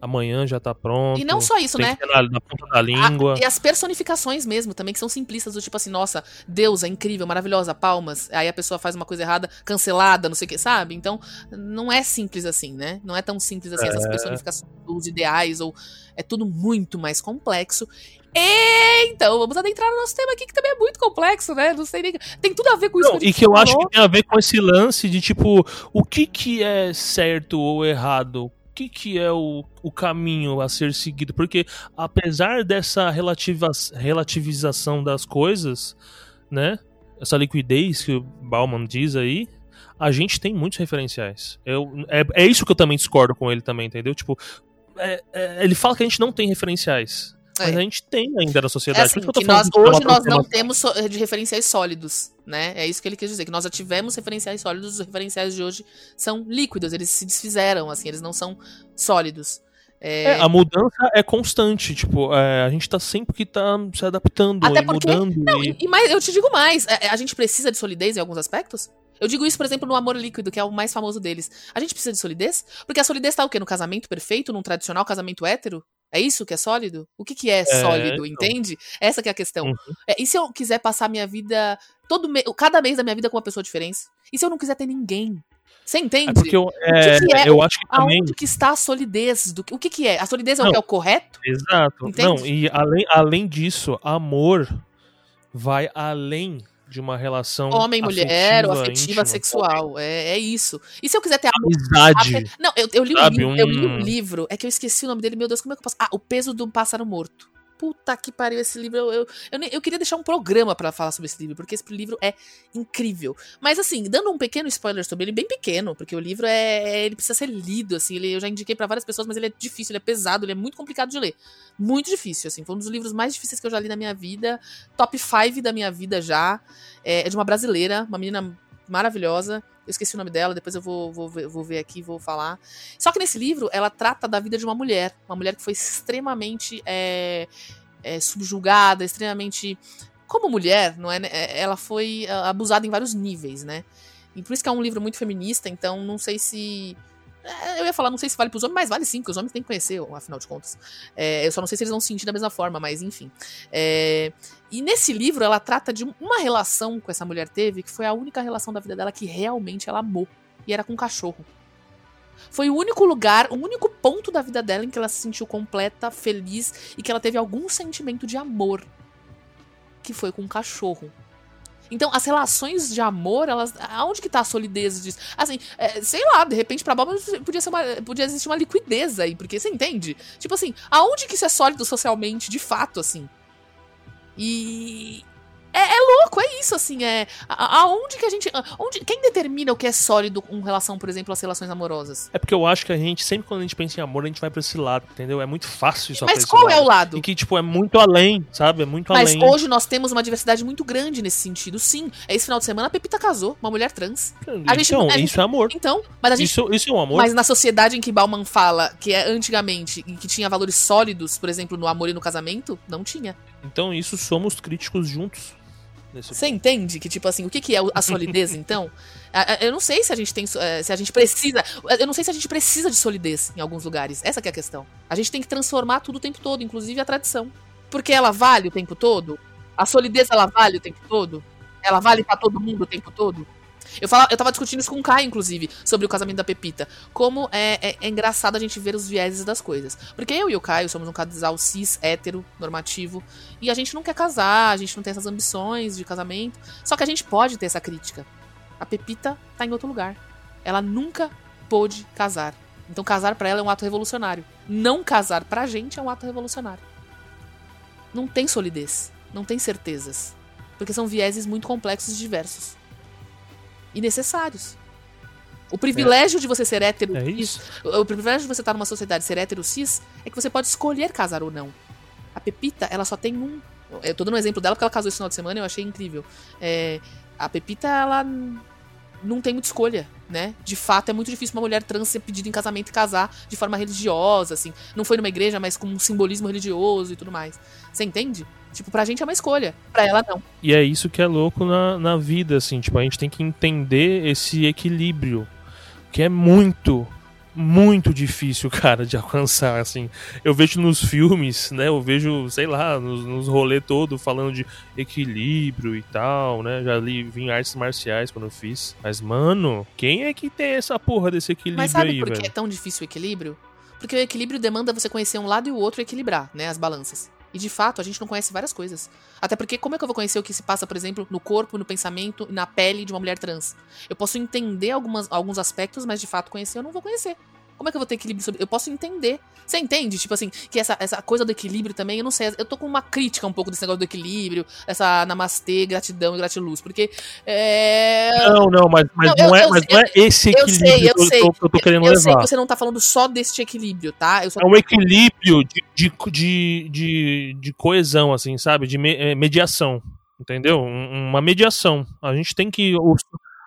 Amanhã já tá pronto. E não só isso, né? na, na ponta da língua. A- e as personificações mesmo, também, que são simplistas, do tipo assim, nossa, deusa, incrível, maravilhosa, palmas. Aí a pessoa faz uma coisa errada, cancelada, não sei o que, sabe? Então, não é simples assim, né? Não é tão simples assim essas É. personificações, os ideais, ou. É tudo muito mais complexo. Então, vamos adentrar no nosso tema aqui, que também é muito complexo, né? Não sei nem. Tem tudo a ver com isso Não, a e que eu acho que tem a ver com esse lance de tipo, o que que é certo ou errado? O que que é o, o caminho a ser seguido? Porque apesar dessa relativa, relativização das coisas, né? Essa liquidez que o Bauman diz aí, a gente tem muitos referenciais. Eu, é, é isso que eu também discordo com ele também, entendeu? Tipo, é- é- ele fala que a gente não tem referenciais. Mas É. a gente tem ainda na É sociedade. assim, Por isso que que nós, hoje nós não temos de referenciais sólidos, né? É isso que ele quis dizer, que nós já tivemos referenciais sólidos, os referenciais de hoje são líquidos, eles se desfizeram, assim, eles não são sólidos. É, É, a mudança é constante, tipo, é, a gente tá sempre que tá se adaptando Até e porque- mudando. Não, e... e, e mais, eu te digo mais, a, a gente precisa de solidez em alguns aspectos? Eu digo isso, por exemplo, no amor líquido, que é o mais famoso deles. A gente precisa de solidez? Porque a solidez tá o quê? No casamento perfeito, num tradicional casamento hétero? É isso que é sólido? O que, que é, sólido, então. entende? Essa que é a questão. Uhum. É, e se eu quiser passar minha vida, todo me cada mês da minha vida com uma pessoa diferente? E se eu não quiser ter ninguém? Você entende? É porque eu, é, que que é eu acho que também. Aonde que está a solidez? Do, que- o que, que é? A solidez é o Não. que é o correto? Exato. Entende? Não, e além, além disso, amor vai além de uma relação. Homem, mulher, ou afetiva, afetiva, íntima, sexual. É, é isso. E se eu quiser ter? Amizade. ape- Não, eu, eu li um livro, eu li um um- livro, é que eu esqueci o nome dele, meu Deus, como é que eu posso. Ah, O Peso do Pássaro Morto. Puta que pariu esse livro. Eu, eu, eu, eu queria deixar um programa pra falar sobre esse livro, porque esse livro é incrível. Mas assim, dando um pequeno spoiler sobre ele, bem pequeno, porque o livro é. Ele precisa ser lido, assim. Ele, eu já indiquei pra várias pessoas, mas ele é difícil, ele é pesado, ele é muito complicado de ler. Muito difícil, assim. Foi um dos livros mais difíceis que eu já li na minha vida. Top 5 da minha vida já. É, é de uma brasileira, uma menina maravilhosa. Eu esqueci o nome dela, depois eu vou, vou, ver- vou ver aqui, vou falar. Só que nesse livro, ela trata da vida de uma mulher. Uma mulher que foi extremamente é, é, subjugada, extremamente. Como mulher, não é? né? É, Ela foi ah, abusada em vários níveis, né? E por isso que é um livro muito feminista, então não sei se. É, Eu ia falar, não sei se vale pros homens, mas vale sim, porque os homens têm que conhecer, afinal de contas. É, eu só não sei se eles vão sentir da mesma forma, mas enfim. É, e nesse livro ela trata de uma relação que essa mulher teve, que foi a única relação da vida dela que realmente ela amou. E era com um cachorro. Foi o único lugar, o único ponto da vida dela em que ela se sentiu completa, feliz e que ela teve algum sentimento de amor. Que foi com um cachorro. Então, as relações de amor, elas. Aonde que tá a solidez disso? Assim, é, sei lá, de repente, pra Bob podia, ser uma, podia existir uma liquidez aí, porque você entende? Tipo assim, aonde que isso é sólido socialmente, de fato, assim? E, é, é, louco, é isso, assim, é. Aonde que a gente. Onde, quem determina o que é sólido com relação, por exemplo, às relações amorosas? É porque eu acho que a gente, sempre quando a gente pensa em amor, a gente vai pra esse lado, entendeu? É muito fácil isso Mas qual é o lado? E que, tipo, é muito além, sabe? É muito Mas além. Mas hoje nós temos uma diversidade muito grande nesse sentido, sim. Esse final de semana a Pepita casou, uma mulher trans. A gente, então, a gente, isso é amor. Então, mas a gente. Isso, isso é um amor. Mas na sociedade em que Bauman fala que é antigamente e que tinha valores sólidos, por exemplo, no amor e no casamento, não tinha. Então, isso somos críticos juntos. Você entende que, tipo assim, o que, que é a solidez, *laughs* então? Eu não sei se a gente tem. Eh, se a gente precisa. Eu não sei se a gente precisa de solidez em alguns lugares. Essa é a questão. A gente tem que transformar tudo o tempo todo, inclusive a tradição. Porque ela vale o tempo todo? A solidez ela vale o tempo todo? Ela vale para todo mundo o tempo todo? Eu, fala, eu tava discutindo isso com o Kai, inclusive, sobre o casamento da Pepita. Como é, é, é, engraçado a gente ver os vieses das coisas. Porque eu e o Caio somos um casal cis, hétero, normativo. E a gente não quer casar, a gente não tem essas ambições de casamento. Só que a gente pode ter essa crítica. A Pepita tá em outro lugar. Ela nunca pôde casar. Então casar para ela é um ato revolucionário. Não casar pra gente é um ato revolucionário. Não tem solidez. Não tem certezas. Porque são vieses muito complexos e diversos e necessários. O privilégio é. de você ser hétero é isso? o privilégio de você estar numa sociedade ser hétero cis é que você pode escolher casar ou não. A Pepita, ela só tem um. Eu tô dando um exemplo dela porque ela casou esse final de semana e eu achei incrível. É, a Pepita, ela não tem muita escolha, né? De fato, é muito difícil uma mulher trans ser pedida em casamento e casar de forma religiosa, assim. Não foi numa igreja, mas com um simbolismo religioso e tudo mais. Você entende? Tipo, pra gente é uma escolha, pra ela não. E é isso que é louco na, na vida, assim, tipo, a gente tem que entender esse equilíbrio, que é muito, muito difícil, *laughs* cara, de alcançar, assim. Eu vejo nos filmes, né, eu vejo, sei lá, nos, nos rolês todo falando de equilíbrio e tal, né, já li, vi em artes marciais quando eu fiz. Mas, mano, quem é que tem essa porra desse equilíbrio Mas sabe aí, por que é tão difícil o equilíbrio? Porque o equilíbrio demanda você conhecer um lado e o outro e equilibrar, né, as balanças. E de fato, a gente não conhece várias coisas. Até porque, como é que eu vou conhecer o que se passa, por exemplo, no corpo, no pensamento, na pele de uma mulher trans? Eu posso entender algumas, alguns aspectos, mas de fato conhecer eu não vou conhecer. Como é que eu vou ter equilíbrio sobre. Eu posso entender. Você entende? Tipo assim, que essa, essa coisa do equilíbrio também, eu não sei. Eu tô com uma crítica um pouco desse negócio do equilíbrio, essa namastê, gratidão e gratiluz. Porque. É... Não, não, mas, mas, não, não, é, eu, mas eu, não é esse equilíbrio sei, que eu, eu tô querendo eu levar. Eu sei que você não tá falando só desse equilíbrio, tá? é um equilíbrio de, de, de, de, de coesão, assim, sabe? De é, mediação. Entendeu? Uma mediação. A gente tem que.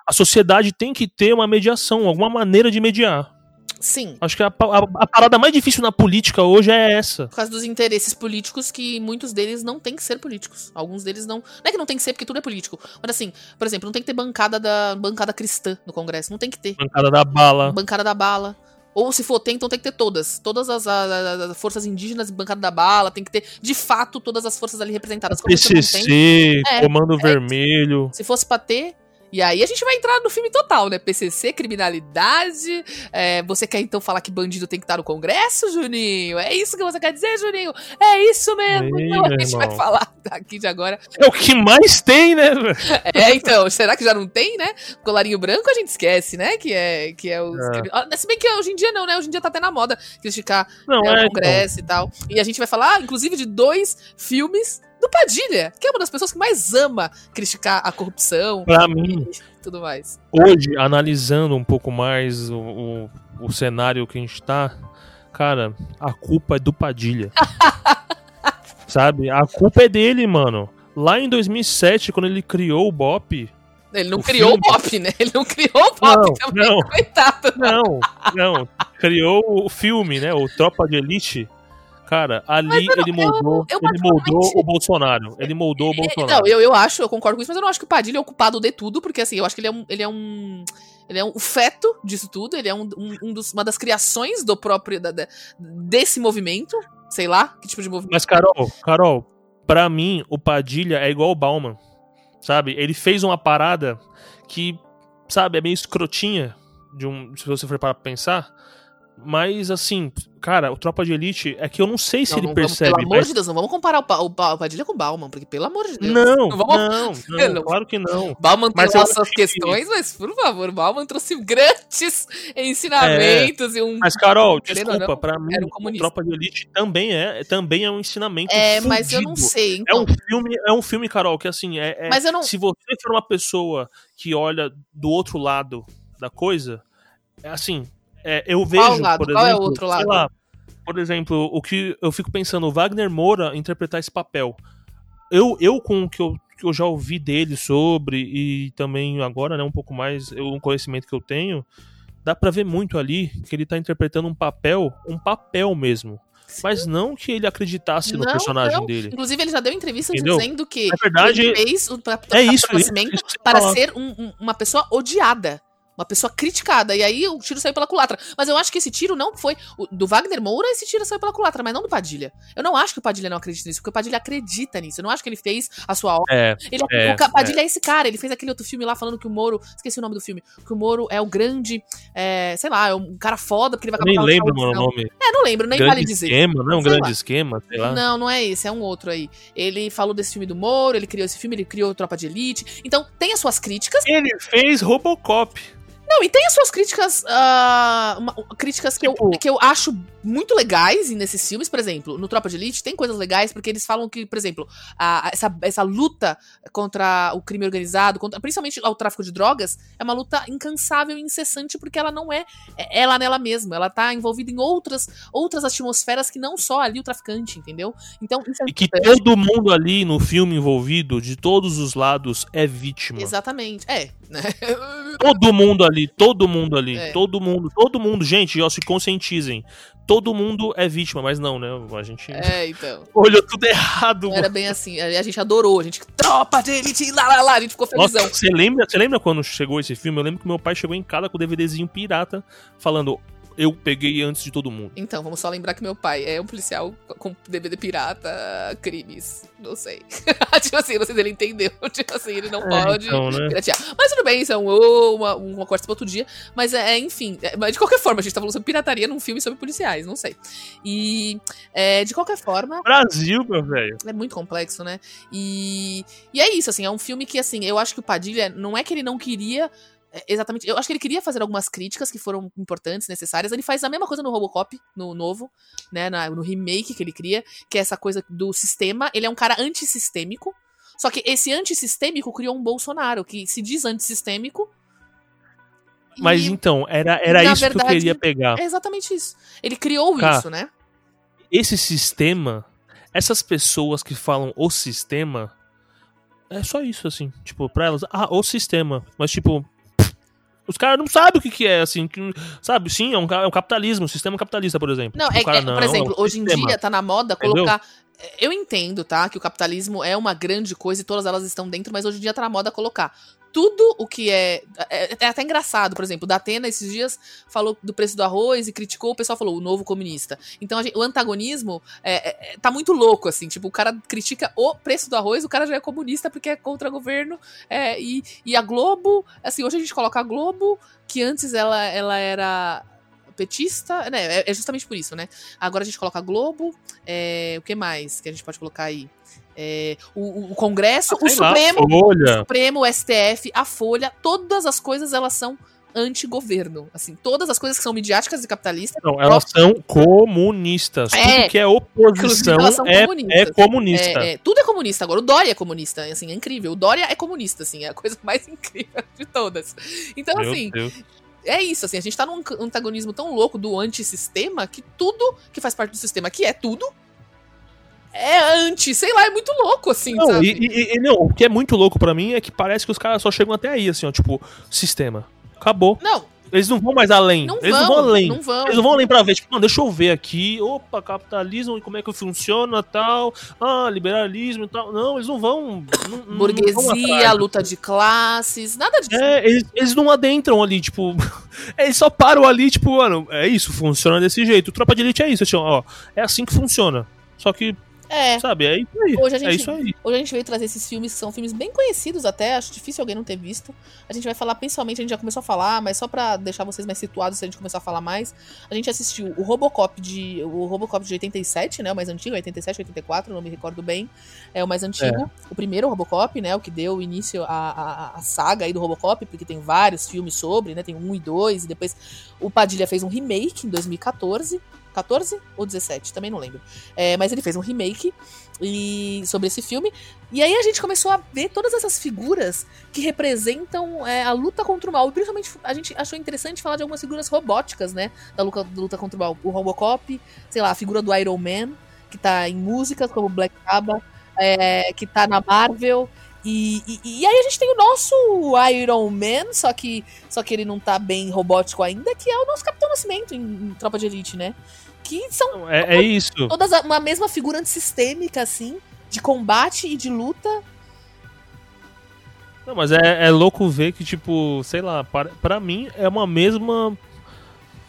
A sociedade tem que ter uma mediação, alguma maneira de mediar. Sim. Acho que a, a, a, parada mais difícil na política hoje é essa. Por causa dos interesses políticos que muitos deles não tem que ser políticos. Alguns deles não. Não é que não tem que ser porque tudo é político. Mas assim, por exemplo, não tem que ter bancada da bancada cristã no Congresso. Não tem que ter. Bancada da bala. Bancada da bala. Ou se for tem, então tem que ter todas. Todas as, as, as forças indígenas, bancada da bala, tem que ter, de fato, todas as forças ali representadas. PCC, tem, é, Comando é, Vermelho. Se fosse pra ter, e aí a gente vai entrar no filme total, né? PCC, criminalidade. É, você quer então falar que bandido tem que estar no Congresso, Juninho? É isso que você quer dizer, Juninho? É isso mesmo. Então a gente irmão. vai falar aqui de agora. É o que mais tem, né? É, então, será que já não tem, né? Colarinho branco a gente esquece, né? Que é, que é o. É. Se bem que hoje em dia não, né? Hoje em dia tá até na moda criticar não, né, é, o então. Congresso então. e tal. E a gente vai falar, inclusive, de dois filmes do Padilha, que é uma das pessoas que mais ama criticar a corrupção. Pra mim. tudo mais. Hoje, analisando um pouco mais o, o, o cenário que a gente tá, cara, a culpa é do Padilha. *laughs* Sabe? A culpa é dele, mano. Lá em 2007, quando ele criou o BOP, ele não o criou filme... o Bop, né? Ele não criou o Bop não, também, não, coitado. Não, não. Criou o filme, né? O Tropa de Elite. Cara, ali não, ele moldou, eu, eu ele moldou o Bolsonaro. Ele moldou o é, Bolsonaro. Não, eu, eu acho, eu concordo com isso, mas eu não acho que o Padilha é o culpado de tudo, porque assim, eu acho que ele é um. Ele é um ele é um feto disso tudo, ele é um, um, um dos, uma das criações do próprio. Da, da, desse movimento. Sei lá, que tipo de movimento. Mas, Carol, Carol, pra mim, o Padilha é igual o Bauman. Sabe? Ele fez uma parada que, sabe, é meio escrotinha. De um, se você for para pensar Mas, assim, cara, o Tropa de Elite é que eu não sei se Não, ele não vamos- percebe. pelo amor mas- de Deus, não vamos comparar o, Pa- o, Pa- o Padilha com o Bauman, porque pelo amor de Deus. Não, Não vamos- não, Não. *laughs* claro que não. Bauman tem Mas lá acho suas que- questões, mas por favor, o Bauman trouxe grandes ensinamentos e um. Mas, Carol, desculpa, não, pra mim, um. Tropa de Elite também é, também é um ensinamento É, mas eu não sei. É Então, um filme, é um filme, Carol, que assim, é, é- Mas eu não. se você for uma pessoa que olha do outro lado da coisa, é assim, é, eu vejo, lado? por Qual é o exemplo, outro lado? lá, por exemplo, o que eu fico pensando, o Wagner Moura interpretar esse papel. Eu, eu com o que eu, que eu já ouvi dele sobre e também agora, né, um pouco mais, eu, um conhecimento que eu tenho, dá pra ver muito ali que ele tá interpretando um papel, um papel mesmo. Mas não que ele acreditasse no Não, personagem não. dele. Inclusive, ele já deu entrevista Entendeu? dizendo que Na verdade, ele fez o tra- é isso, isso você para fala. ser um- uma pessoa odiada. Uma pessoa criticada. E aí o tiro saiu pela culatra. Mas eu acho que esse tiro não foi. o- do Wagner Moura, esse tiro saiu pela culatra, mas não do Padilha. Eu não acho que o Padilha não acredita nisso, porque o Padilha acredita nisso. Eu não acho que ele fez a sua obra. É, Ele, É, o Ca- Padilha é. esse cara, ele fez aquele outro filme lá falando que o Moro. Esqueci o nome do filme. Que o Moro é o grande. é, sei lá, é um cara foda, porque ele vai eu nem acabar com a lembro, o nome. É, não lembro, nem grande vale dizer. esquema, não é um grande lá. esquema, sei lá. Não, não é esse, é um outro aí. Ele falou desse filme do Moro, ele criou esse filme, ele criou Tropa de Elite. Então, tem as suas críticas. Ele fez Robocop. Não, e tem as suas críticas. ah, uma- críticas que, Tipo- eu, que eu acho muito legais nesses filmes. Por exemplo, no Tropa de Elite tem coisas legais, porque eles falam que, por exemplo, a- essa, essa luta contra o crime organizado, contra, principalmente o tráfico de drogas, é uma luta incansável e incessante, porque ela não é é ela nela mesma. Ela tá envolvida em outras, outras atmosferas que não só ali o traficante, entendeu? Então, isso é E que todo mundo ali no filme envolvido, de todos os lados, é vítima. Exatamente. É, né? *laughs* Todo mundo ali, todo mundo ali, É. todo mundo, todo mundo, gente, ó, se conscientizem. Todo mundo é vítima, mas não, né? A gente É, então. olhou tudo errado. Era bem assim. A gente adorou, a gente. Tropa de elite, lá, lá, lá. A gente ficou Nossa, felizão. você lembra, você lembra quando chegou esse filme? Eu lembro que meu pai chegou em casa com o DVDzinho pirata, falando: Eu peguei antes de todo mundo. Então, vamos só lembrar que meu pai é um policial com DVD pirata, crimes. Não sei. *laughs* tipo assim, não sei se ele entendeu. *laughs* Tipo assim, ele não É, pode. então, né? Piratear. Mas tudo bem, isso é um- uma, uma conversa pra outro dia. Mas é, é, enfim. é, mas de qualquer forma, a gente tá falando sobre pirataria num filme sobre policiais, não sei. E é, de qualquer forma, Brasil, meu velho. É muito complexo, né? E, e é isso, assim, é um filme que, assim, eu acho que o Padilha, não é que ele não queria é, exatamente, eu acho que ele queria fazer algumas críticas que foram importantes, necessárias, ele faz a mesma coisa no Robocop, no novo, né, na- no remake que ele cria, que é essa coisa do sistema, ele é um cara antissistêmico, só que esse antissistêmico criou um Bolsonaro, que se diz antissistêmico, Mas e então, era, era isso que eu verdade, queria pegar. é exatamente isso. Ele criou isso, né? Esse sistema, essas pessoas que falam o sistema, é só isso, assim. Tipo, pra elas, ah, o sistema. Mas, tipo, os caras não sabem o que, que é, assim. que- sabe, sim, é um, é um capitalismo, um sistema capitalista, por exemplo. Não, é, cara, é, por exemplo, é um hoje em dia tá na moda Entendeu? colocar. Eu entendo, tá? Que o capitalismo é uma grande coisa e todas elas estão dentro, mas hoje em dia tá na moda colocar tudo o que é. É, é até engraçado, por exemplo, o Datena esses dias falou do preço do arroz e criticou, o pessoal falou o novo comunista. Então gente- o antagonismo é, é- é- tá muito louco, assim. Tipo, o cara critica o preço do arroz, o cara já é comunista porque é contra o governo. é, e, e a Globo, assim, hoje a gente coloca a Globo, que antes ela, ela era petista, né? É, é justamente por isso, né? Agora a gente coloca a Globo, é, o que mais que a gente pode colocar aí? É, o, o Congresso, o Sei lá, Supremo, o. Supremo, o STF, a Folha, todas as coisas elas são anti-governo. Assim, todas as coisas que são midiáticas e capitalistas. Não, elas são comunistas. É. Tudo que é oposição é, é comunista. É, é, tudo é comunista agora. O Dória é comunista, assim, é incrível. O Dória é comunista, assim, é a coisa *laughs* mais incrível de todas. Então, Meu assim, Deus. é isso, assim, a gente tá num antagonismo tão louco do antissistema que tudo que faz parte do sistema, que é tudo, é anti, sei lá, é muito louco, assim, Não, sabe? e, e- e- não, o que é muito louco pra mim é que parece que os caras só chegam até aí, assim, ó, tipo, sistema. Acabou. Não, Eles não vão mais além. não Eles vão, não vão além. não vão. Eles não vão além pra ver, tipo, mano, deixa eu ver aqui, opa, capitalismo e como é que funciona tal, ah, liberalismo e tal. Não, eles não vão. Não, vão Burguesia, atrás. luta de classes, nada disso. É, eles, eles não adentram ali, tipo. *laughs* Eles só param ali, tipo, mano, é isso, funciona desse jeito. Tropa de elite é isso, assim, ó. É assim que funciona. Só que É. Sabe? É isso aí. Hoje a, gente, é isso aí. hoje a gente veio trazer esses filmes que são filmes bem conhecidos até, acho difícil alguém não ter visto. A gente vai falar principalmente, a gente já começou a falar, mas só pra deixar vocês mais situados se a gente começar a falar mais. A gente assistiu o Robocop de o Robocop de 87, né, o mais antigo, 87, 84, não me recordo bem. É o mais antigo, é. o primeiro Robocop, né, o que deu início à, à, à saga aí do Robocop, porque tem vários filmes sobre, né, tem um e dois, e depois o Padilha fez um remake em 2014. 14 ou 17, também não lembro. É, mas ele fez um remake e, sobre esse filme. E aí a gente começou a ver todas essas figuras que representam é, a luta contra o mal. E principalmente a gente achou interessante falar de algumas figuras robóticas, né? Da luta, da luta contra o mal. O Robocop, sei lá, a figura do Iron Man, que tá em músicas como Black Sabbath, é, que tá na Marvel. E, e, e, aí a gente tem o nosso Iron Man, só que, só que ele não tá bem robótico ainda, que é o nosso Capitão Nascimento em, em Tropa de Elite, né? Que são é, é isso. todas uma mesma figura antissistêmica, assim, de combate e de luta. Não, mas é, é louco ver que, tipo, sei lá, para, pra mim é uma mesma.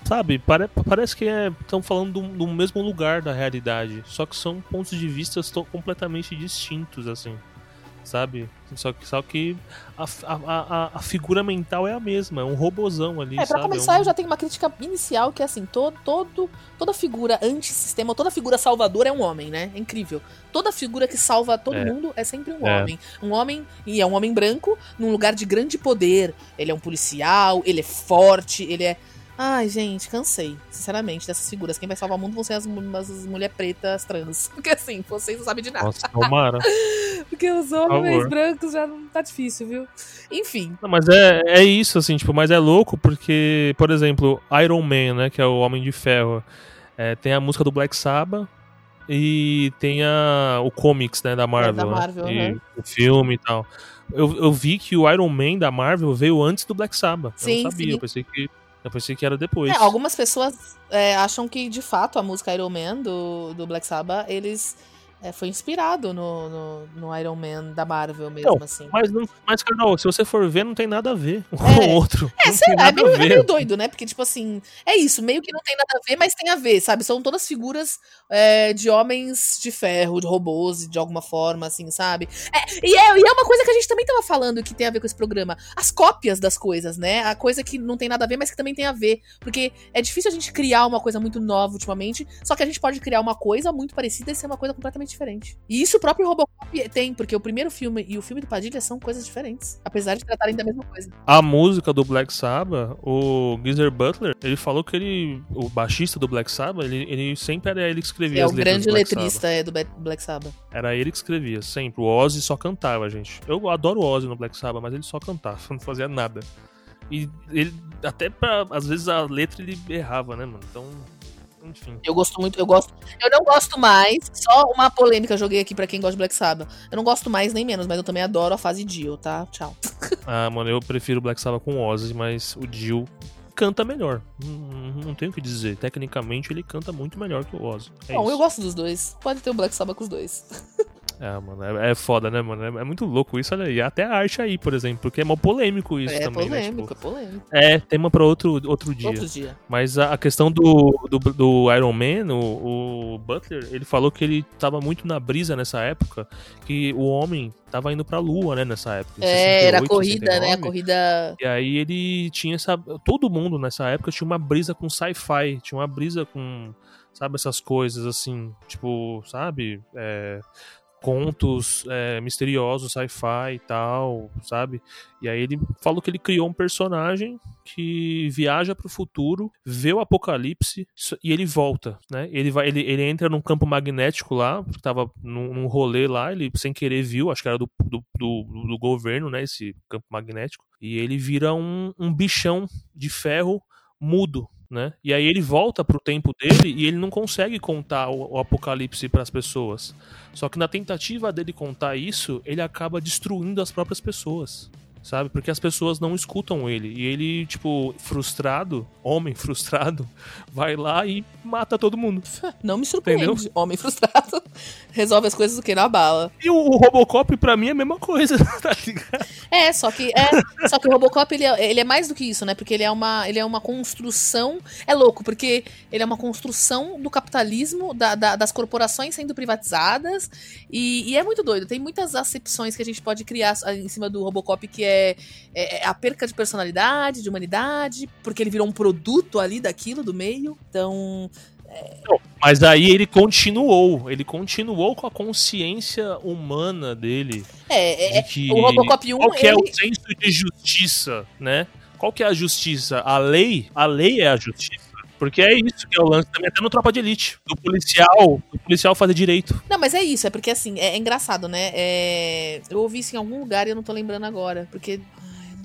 Sabe, pare, parece que estão é, falando do, do mesmo lugar da realidade. Só que são pontos de vista completamente distintos, assim sabe? Só que, só que a, a, a, figura mental é a mesma, é um robozão ali. É, pra sabe? começar, é um... eu já tenho uma crítica inicial que é assim: todo, todo, toda figura antissistema, toda figura salvadora é um homem, né? É incrível. Toda figura que salva todo é. mundo é sempre um é. homem. Um homem, e é um homem branco, num lugar de grande poder. Ele é um policial, ele é forte, ele é Ai, gente, cansei, sinceramente, dessas figuras. Quem vai salvar o mundo vão ser as, as mulheres pretas trans. *laughs* Porque assim, vocês não sabem de nada. Nossa, tomara. *laughs* Porque os homens brancos já não tá difícil, viu? Enfim. Não, mas é, é isso, assim, tipo, mas é louco porque, por exemplo, Iron Man, né, que é o Homem de Ferro, é, tem a música do Black Sabbath e tem a, o comics, né, da Marvel. É, da Marvel, né? e, O filme e tal. Eu, eu vi que o Iron Man da Marvel veio antes do Black Sabbath. Sim, eu não sabia, sim. eu pensei que eu pensei que era depois. É, algumas pessoas é, acham que, de fato, a música Iron Man do, do Black Sabbath, eles é, foi inspirado no, no, no, Iron Man da Marvel mesmo, não, assim. Mas, não, mas, Carol, se você for ver, não tem nada a ver um é, com o outro. É, sei lá, é meio, é meio, doido, né? Porque, tipo assim, é isso, meio que não tem nada a ver, mas tem a ver, sabe? São todas figuras é, de homens de ferro, de robôs, de alguma forma, assim, sabe? É, e, é, e é uma coisa que a gente também tava falando que tem a ver com esse programa. As cópias das coisas, né? A coisa que não tem nada a ver, mas que também tem a ver. Porque é difícil a gente criar uma coisa muito nova ultimamente, só que a gente pode criar uma coisa muito parecida e ser uma coisa completamente diferente. E isso o próprio Robocop tem, porque o primeiro filme e o filme do Padilha são coisas diferentes, apesar de tratarem da mesma coisa. A música do Black Sabbath, o Geezer Butler, ele falou que ele, o baixista do Black Sabbath, ele, ele sempre era ele que escrevia é, as letras É o grande letrista é, do Black Sabbath. Era ele que escrevia, sempre. O Ozzy só cantava, gente. Eu adoro o Ozzy no Black Sabbath, mas ele só cantava, *laughs* não fazia nada. E ele, até pra, às vezes a letra ele errava, né, mano? Então enfim. Eu gosto muito, eu gosto. Eu não gosto mais, só uma polêmica joguei aqui para quem gosta de Black Sabbath. Eu não gosto mais nem menos, mas eu também adoro a fase Dio, tá? Tchau. *laughs* ah, mano, eu prefiro Black Sabbath com Ozzy, mas o Dio canta melhor. Não, não tenho o que dizer. Tecnicamente ele canta muito melhor que o Ozzy. É Bom, isso. eu gosto dos dois. Pode ter o Black Sabbath com os dois. *laughs* É, mano, é, é, foda, né, mano? É, é, muito louco isso, olha aí. Até a arte aí, por exemplo, porque é mó polêmico isso é também, polêmico, né? Tipo, é polêmico, é tema pra outro, outro dia. Outro dia. Mas a, a questão do, do, do, Iron Man, o, o, Butler, ele falou que ele tava muito na brisa nessa época, que o homem tava indo pra lua, né, nessa época. É, 68, era a corrida, 69, né? A corrida. E aí ele tinha essa. Todo mundo nessa época tinha uma brisa com sci-fi, tinha uma brisa com sabe, essas coisas assim, tipo, sabe? É, contos é, misteriosos, sci-fi e tal, sabe? E aí ele falou que ele criou um personagem que viaja para o futuro, vê o apocalipse e ele volta, né? Ele vai, ele, ele entra num campo magnético lá, tava num, num rolê lá, ele sem querer viu, acho que era do, do, do, do governo, né? Esse campo magnético e ele vira um, um bichão de ferro mudo, né? E aí ele volta pro tempo dele e ele não consegue contar o, o apocalipse para as pessoas. Só que na tentativa dele contar isso, ele acaba destruindo as próprias pessoas. Sabe? Porque as pessoas não escutam ele. E ele, tipo, frustrado, homem *laughs* frustrado, vai lá e mata todo mundo. *laughs* Não me surpreende. Entendeu? Homem frustrado *laughs* resolve as coisas do que na bala. E o, o Robocop, pra mim, é a mesma coisa, tá ligado? É, só que, é, só que o Robocop, ele é, ele é mais do que isso, né? Porque ele é, uma, ele é uma construção... É louco, porque ele é uma construção do capitalismo, da, da, das corporações sendo privatizadas, e, e, é muito doido. Tem muitas acepções que a gente pode criar em cima do Robocop, que é, é, é a perca de personalidade, de humanidade, porque ele virou um produto ali daquilo, do meio. Então, não, mas aí ele continuou, ele continuou com a consciência humana dele. É, é que, o Robocop 1. Qual que ele... é o senso de justiça, né? Qual que é a justiça? A lei? A lei é a justiça. Porque é isso que é o lance também, até no Tropa de Elite. Do policial, do policial fazer direito. Não, mas é isso, é porque assim, é, é engraçado, né? É... Eu ouvi isso em algum lugar e eu não tô lembrando agora. Porque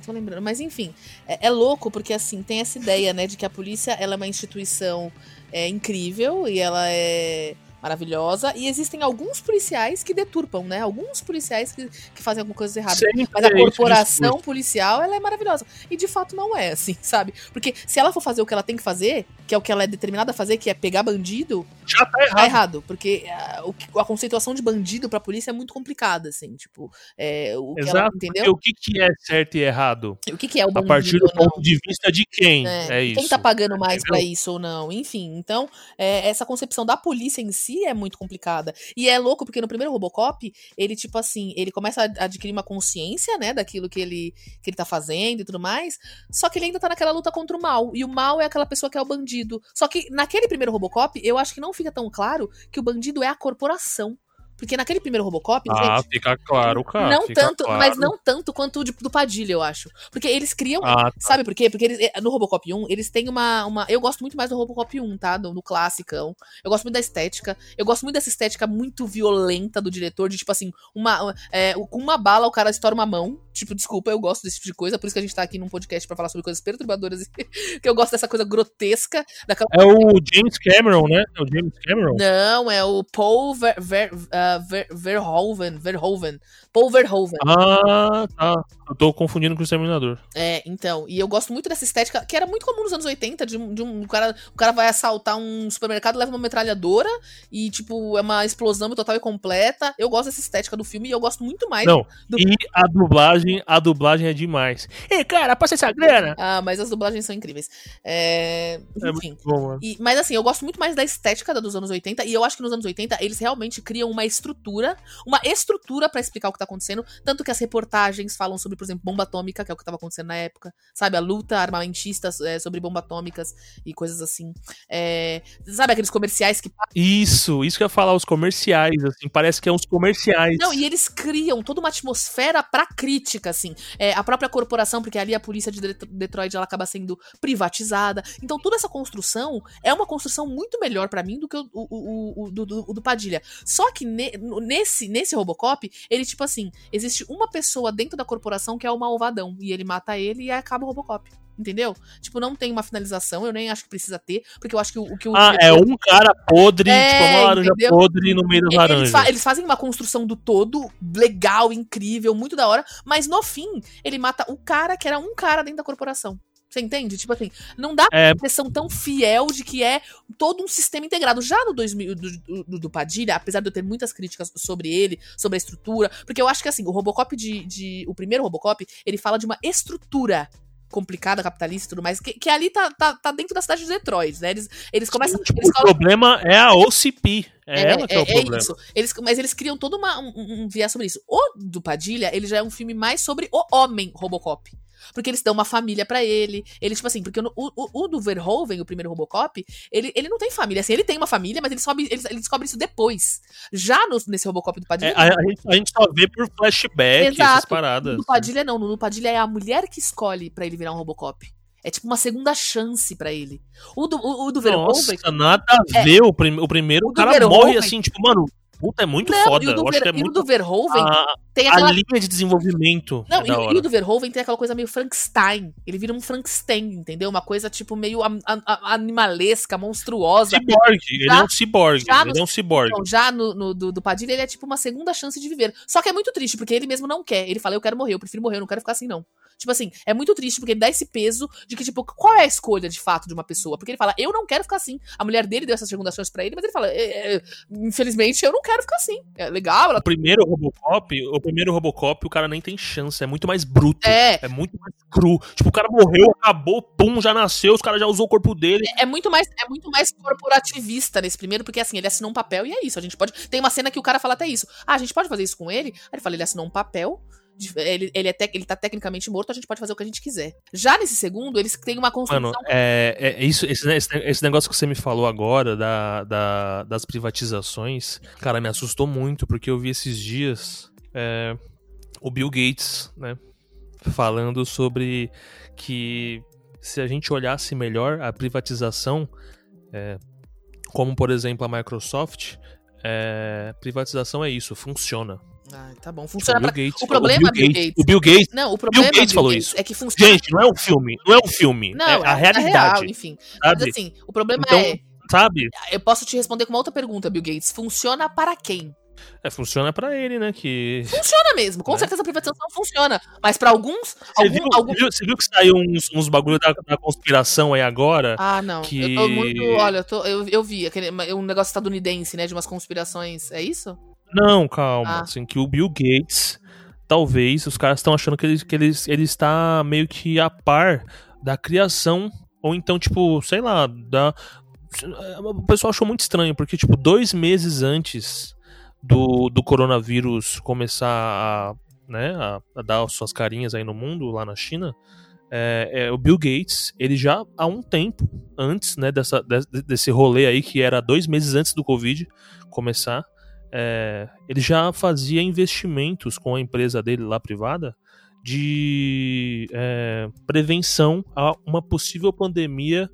tô lembrando. Mas enfim, é, é, louco porque assim, tem essa ideia, né, de que a polícia ela é uma instituição é, incrível e ela é maravilhosa. E existem alguns policiais que deturpam, né? Alguns policiais que, que fazem alguma coisa errada. Sempre Mas a corporação policial, ela é maravilhosa. E de fato não é, assim, *laughs* sabe? Porque se ela for fazer o que ela tem que fazer, que é o que ela é determinada a fazer, que é pegar bandido, já tá errado. Tá errado porque a, a conceituação de bandido pra polícia é muito complicada, assim, tipo, é, o que Exato, ela, entendeu? o que, que é certo e errado? O que, que é o bandido? A partir do ponto de vista de quem é, é isso. Quem tá pagando mais para isso ou não, enfim. Então, é, essa concepção da polícia em si é muito complicada. E é louco porque no primeiro Robocop, ele, tipo assim, ele começa a adquirir uma consciência, né, daquilo que ele, que ele tá fazendo e tudo mais, só que ele ainda tá naquela luta contra o mal. E o mal é aquela pessoa que é o bandido. Só que naquele primeiro Robocop, eu acho que não fica tão claro que o bandido é a corporação. Porque naquele primeiro Robocop. Ah, gente, fica claro, cara. Não tanto, claro. mas não tanto quanto o de, do Padilha, eu acho. Porque eles criam. Ah, tá. Sabe por quê? Porque eles, eh, no Robocop 1, eles têm uma, uma. Eu gosto muito mais do Robocop 1, tá? No, no classicão. Eu gosto muito da estética. Eu gosto muito dessa estética muito violenta do diretor, de tipo assim, uma. É, com uma bala o cara estoura uma mão. Tipo, desculpa, eu gosto desse tipo de coisa. Por isso que a gente tá aqui num podcast para falar sobre coisas perturbadoras. *laughs* que eu gosto dessa coisa grotesca. É o James Cameron, né? É o James Cameron? Não, é o Paul Ver, Ver, uh, Ver, Verhoeven. Verhoeven. Paul Verhoeven. Ah, tá. Eu tô confundindo com o Exterminador. É, então. E eu gosto muito dessa estética, que era muito comum nos anos 80, de, um, de um o cara, o cara vai assaltar um supermercado, leva uma metralhadora e, tipo, é uma explosão total e completa. Eu gosto dessa estética do filme e eu gosto muito mais. Não, do... e a dublagem, a dublagem é demais. Ei, cara, passa essa grana! Ah, mas as dublagens são incríveis. É... é Enfim. É bom, e, mas assim, eu gosto muito mais da estética da dos anos 80 e eu acho que nos anos 80 eles realmente criam uma estrutura, uma estrutura para explicar o que tá acontecendo, tanto que as reportagens falam sobre, por exemplo, bomba atômica, que é o que tava acontecendo na época, sabe? A luta armamentista é, sobre bombas atômicas e coisas assim. É, sabe aqueles comerciais que. Isso, isso que eu ia falar, os comerciais, assim, parece que é uns comerciais. Não, e eles criam toda uma atmosfera pra crítica, assim. É, a própria corporação, porque ali a polícia de Detroit ela acaba sendo privatizada. Então toda essa construção é uma construção muito melhor para mim do que o, o, o, o do, do, Padilha. Só que ne, nesse, nesse Robocop, ele, tipo assim, existe uma pessoa dentro da corporação que é o malvadão. E ele mata ele e acaba o Robocop. Entendeu? Tipo, não tem uma finalização, eu nem acho que precisa ter, porque eu acho que o que o. Ah, é um cara podre, é, tipo, uma laranja entendeu? podre no meio das eles laranjas. Fa eles fazem uma construção do todo legal, incrível, muito da hora, mas no fim, ele mata o cara que era um cara dentro da corporação. Você entende? Tipo assim, não dá é... impressão tão fiel de que é todo um sistema integrado. Já no 2000 do, do, do, Padilha, apesar de eu ter muitas críticas sobre ele, sobre a estrutura, porque eu acho que assim, o Robocop de, de o primeiro Robocop, ele fala de uma estrutura complicada, capitalista e tudo mais, que, que ali tá, tá, tá, dentro da cidade de Detroit, né? Eles, eles começam. Tipo, eles o problema é a OCP. É, é ela que é, é o problema. É isso. Eles, mas eles criam todo uma, um, um viés sobre isso. O do Padilha, ele já é um filme mais sobre o homem Robocop. Porque eles dão uma família para ele. Ele, tipo assim, porque o, o, o, do Verhoeven, o primeiro Robocop, ele, ele não tem família. Assim, ele tem uma família, mas ele, sobe, ele, ele descobre isso depois. Já no, nesse Robocop do Padilha. É, a, a, gente, só vê por flashback Exato. essas paradas. No Padilha não. No Padilha é a mulher que escolhe para ele virar um Robocop. É tipo uma segunda chance para ele. O do, o, o do Verhoeven. Nossa, nada a é. ver. É, o, prim, o primeiro, o, o cara Verhoeven, morre assim, tipo, mano, Puta, é muito não, foda. E o do, Ver, é muito... do Verhoeven, ah, tem aquela... A linha de desenvolvimento. Não, é e, e, o do Verhoeven tem aquela coisa meio Frankenstein. Ele vira um Frankenstein, entendeu? Uma coisa, tipo, meio a, a, animalesca, monstruosa. Ciborgue. ele é um ciborgue. Ele é um ciborgue. Então, já no, no do, do Padilha, ele é tipo uma segunda chance de viver. Só que é muito triste, porque ele mesmo não quer. Ele fala, eu quero morrer, eu prefiro morrer, eu não quero ficar assim, não. Tipo assim, é muito triste porque ele dá esse peso de que, tipo, qual é a escolha de fato de uma pessoa? Porque ele fala, eu não quero ficar assim. A mulher dele deu essas segundas chances pra ele, mas ele fala, é, é, infelizmente eu não quero ficar assim. É legal. Ela... O primeiro Robocop, o primeiro Robocop, o cara nem tem chance. É muito mais bruto. É. É muito mais cru. Tipo, o cara morreu, acabou, pum, já nasceu, os caras já usou o corpo dele. É, é, muito mais, é muito mais corporativista nesse primeiro, porque assim, ele assinou um papel e é isso. A gente pode. Tem uma cena que o cara fala até isso. Ah, a gente pode fazer isso com ele? Aí ele fala, ele assinou um papel ele, ele, é tec, ele tá tecnicamente morto, a gente pode fazer o que a gente quiser. Já nesse segundo, eles têm uma construção. Mano, é, é isso, esse, esse, negócio que você me falou agora da, da, das privatizações, cara, me assustou muito, porque eu vi esses dias é, o Bill Gates, né? Falando sobre que se a gente olhasse melhor a privatização, é, como por exemplo a Microsoft, é, privatização é isso, funciona. Ah, tá bom. Funciona pra... Gates, o problema, o Bill, Gates, O Bill Gates. Não, o problema Bill Gates falou Gates isso. é que funciona. Gente, não é um filme. Não é um filme. Não, é a é realidade. Real, enfim. Sabe? Mas assim, o problema então, é. Sabe? Eu posso te responder com uma outra pergunta, Bill Gates. Funciona para quem? É, funciona para ele, né? Que... Funciona mesmo, com né? certeza a privatização funciona. Mas para alguns. Você, algum, viu, algum... Viu, você, viu, que saiu uns, uns bagulho da, da, conspiração aí agora? Ah, não. Que... Eu tô muito. Olha, eu, tô, eu, eu vi aquele, um negócio estadunidense, né? De umas conspirações. É isso? Não, calma. Ah. Assim, que o Bill Gates, talvez, os caras estão achando que ele, que ele, ele está meio que a par da criação, ou então, tipo, sei lá, da. O pessoal achou muito estranho, porque, tipo, dois meses antes do, do coronavírus começar a, né, a, a dar suas carinhas aí no mundo, lá na China, é, é, o Bill Gates, ele já há um tempo antes né, dessa, desse rolê aí, que era dois meses antes do Covid começar, é, ele já fazia investimentos com a empresa dele lá privada de é, prevenção a uma possível pandemia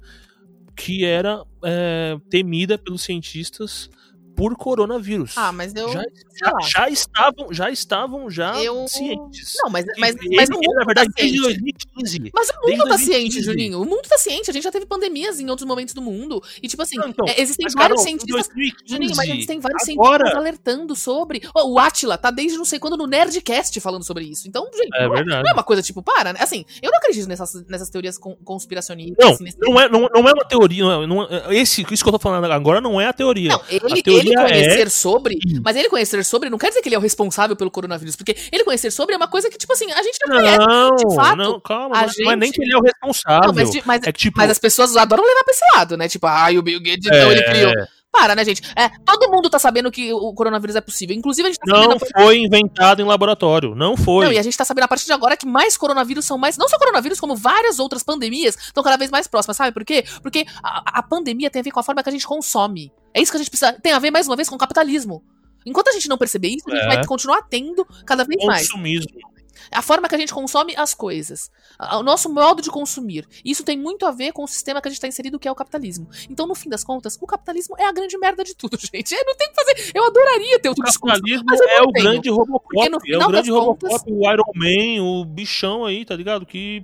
que era é, temida pelos cientistas por coronavírus. Ah, mas eu. Já, já, já estavam, já estavam já eu... cientes. Não, mas, mas, ele, mas o mundo na verdade, tá desde 2015. Mas o mundo tá ciente, Julinho. O mundo tá ciente. A gente já teve pandemias em outros momentos do mundo. E, tipo assim, não, então, é, existem mas, vários Carol, cientistas. 2015, Julinho, mas existem vários agora... cientistas alertando sobre. Oh, o Atila tá desde não sei quando no Nerdcast falando sobre isso. Então, gente, é não, é, não, é uma coisa tipo, para, né? Assim, eu não acredito nessas, nessas teorias conspiracionistas. Não, assim, não, é, não, não é uma teoria. Não é, não é, esse, isso que eu tô falando agora não é a teoria. Não, ele, a teoria ele conhecer é sobre, mas ele conhecer sobre não quer dizer que ele é o responsável pelo coronavírus, porque ele conhecer sobre é uma coisa que, tipo assim, a gente não, conhece. Não, de fato, não, calma, não, gente... não é nem que ele é o responsável. Não, mas, mas, é que, tipo... mas as pessoas adoram levar pra esse lado, né? Tipo, ai, ah, o Bill Gates, então ele criou. Para, né, gente? É, todo mundo tá sabendo que o coronavírus é possível. Inclusive, a gente tá Não foi inventado em laboratório. Não foi. Não, e a gente tá sabendo a partir de agora que mais coronavírus são mais. Não só coronavírus, como várias outras pandemias estão cada vez mais próximas. Sabe por quê? Porque a, a pandemia tem a ver com a forma que a gente consome. É isso que a gente precisa. Tem a ver, mais uma vez, com o capitalismo. Enquanto a gente não perceber isso, a gente é. vai continuar tendo cada vez mais. Consumismo. A forma que a gente consome as coisas. O nosso modo de consumir. Isso tem muito a ver com o sistema que a gente está inserido, que é o capitalismo. Então, no fim das contas, o capitalismo é a grande merda de tudo, *laughs* gente. Eu não tem que fazer. Eu adoraria ter o capitalismo mas é o tenho. grande Robocop. É o grande Robocop, contas... o Iron Man, o bichão aí, tá ligado? Que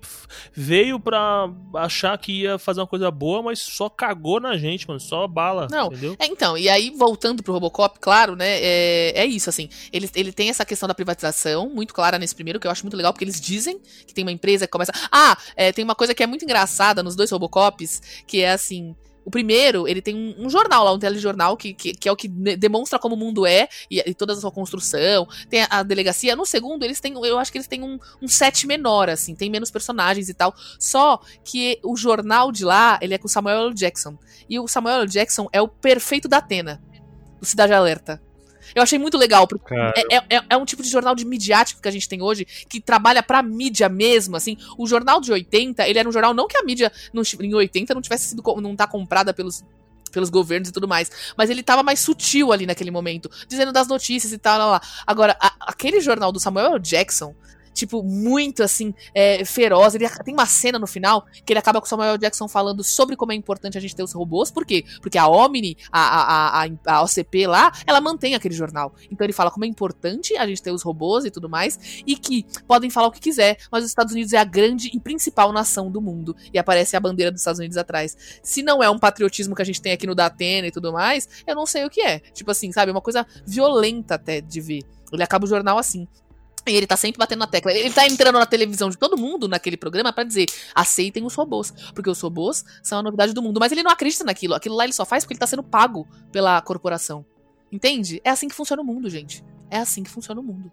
veio pra achar que ia fazer uma coisa boa, mas só cagou na gente, mano. Só bala. Não. Entendeu? É, então, e aí, voltando pro Robocop, claro, né? É, é isso, assim. Ele, ele tem essa questão da privatização muito clara nesse primeiro, que eu acho muito legal, porque eles dizem que tem uma empresa que começa. Ah, é, tem uma coisa que é muito engraçada nos dois Robocops, que é assim. O primeiro, ele tem um, um jornal lá, um telejornal, que, que, que, é o que demonstra como o mundo é e, e toda a sua construção. Tem a, a, delegacia. No segundo, eles têm. Eu acho que eles têm um, um set menor, assim, tem menos personagens e tal. Só que o jornal de lá, ele é com o Samuel L. Jackson. E o Samuel L. Jackson é o perfeito da Atena, do Cidade Alerta. Eu achei muito legal, porque é, é, é, um tipo de jornal de midiático que a gente tem hoje, que trabalha pra mídia mesmo, assim. O jornal de 80, ele era um jornal, não que a mídia não, em 80 não tivesse sido, não tá comprada pelos pelos governos e tudo mais. Mas ele tava mais sutil ali naquele momento, dizendo das notícias e tal, lá, lá. Agora, a, aquele jornal do Samuel Jackson tipo, muito assim, é, feroz. Ele tem uma cena no final que ele acaba com o Samuel Jackson falando sobre como é importante a gente ter os robôs. Por quê? Porque a Omni, a, a, a, a OCP lá, ela mantém aquele jornal. Então ele fala como é importante a gente ter os robôs e tudo mais, e que podem falar o que quiser, mas os Estados Unidos é a grande e principal nação do mundo. E aparece a bandeira dos Estados Unidos atrás. Se não é um patriotismo que a gente tem aqui no Datena e tudo mais, eu não sei o que é. Tipo assim, sabe? É uma coisa violenta até de ver. Ele acaba o jornal assim. E ele tá sempre batendo na tecla. Ele tá entrando na televisão de todo mundo naquele programa para dizer: aceitem os robôs. Porque os robôs são a novidade do mundo. Mas ele não acredita naquilo. Aquilo lá ele só faz porque ele tá sendo pago pela corporação. Entende? É assim que funciona o mundo, gente. É assim que funciona o mundo.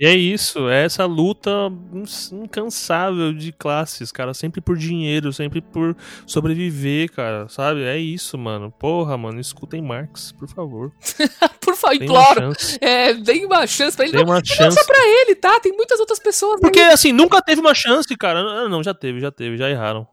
E é isso, é essa luta incansável de classes, cara. Sempre por dinheiro, sempre por sobreviver, cara. Sabe? É isso, mano. Porra, mano, escutem Marx, por favor. *laughs* por favor, imploro. É, deem uma chance pra ele. Tem uma não, chance. não só pra ele, tá? Tem muitas outras pessoas. Porque, aí. assim, nunca teve uma chance, cara. Não, já teve, já teve, já erraram.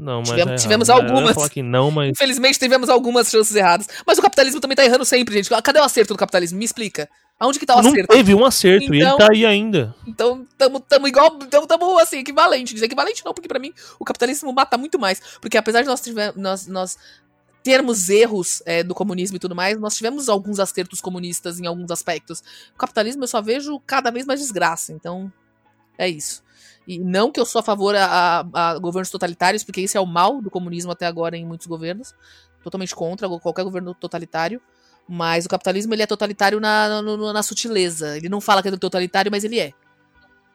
Não, mas tivemos, é tivemos algumas. não, mas... Infelizmente tivemos algumas chances erradas. Mas o capitalismo também tá errando sempre, gente. Cadê o acerto do capitalismo? Me explica. Aonde que tá o não acerto? Não teve um acerto então, e ele então- tá aí ainda. Então, tamo, tamo igual, tamo, tamo assim, equivalente. Dizer equivalente não, porque para mim o capitalismo mata muito mais. Porque apesar de nós, tiver, nós, nós termos erros é, do comunismo e tudo mais, nós tivemos alguns acertos comunistas em alguns aspectos. O capitalismo eu só vejo cada vez mais desgraça, então é isso. E não que eu sou a favor a, a, a governos totalitários, porque isso é o mal do comunismo até agora em muitos governos. Totalmente contra qualquer governo totalitário. Mas o capitalismo ele é totalitário na, na, na sutileza. Ele não fala que é totalitário, mas ele é.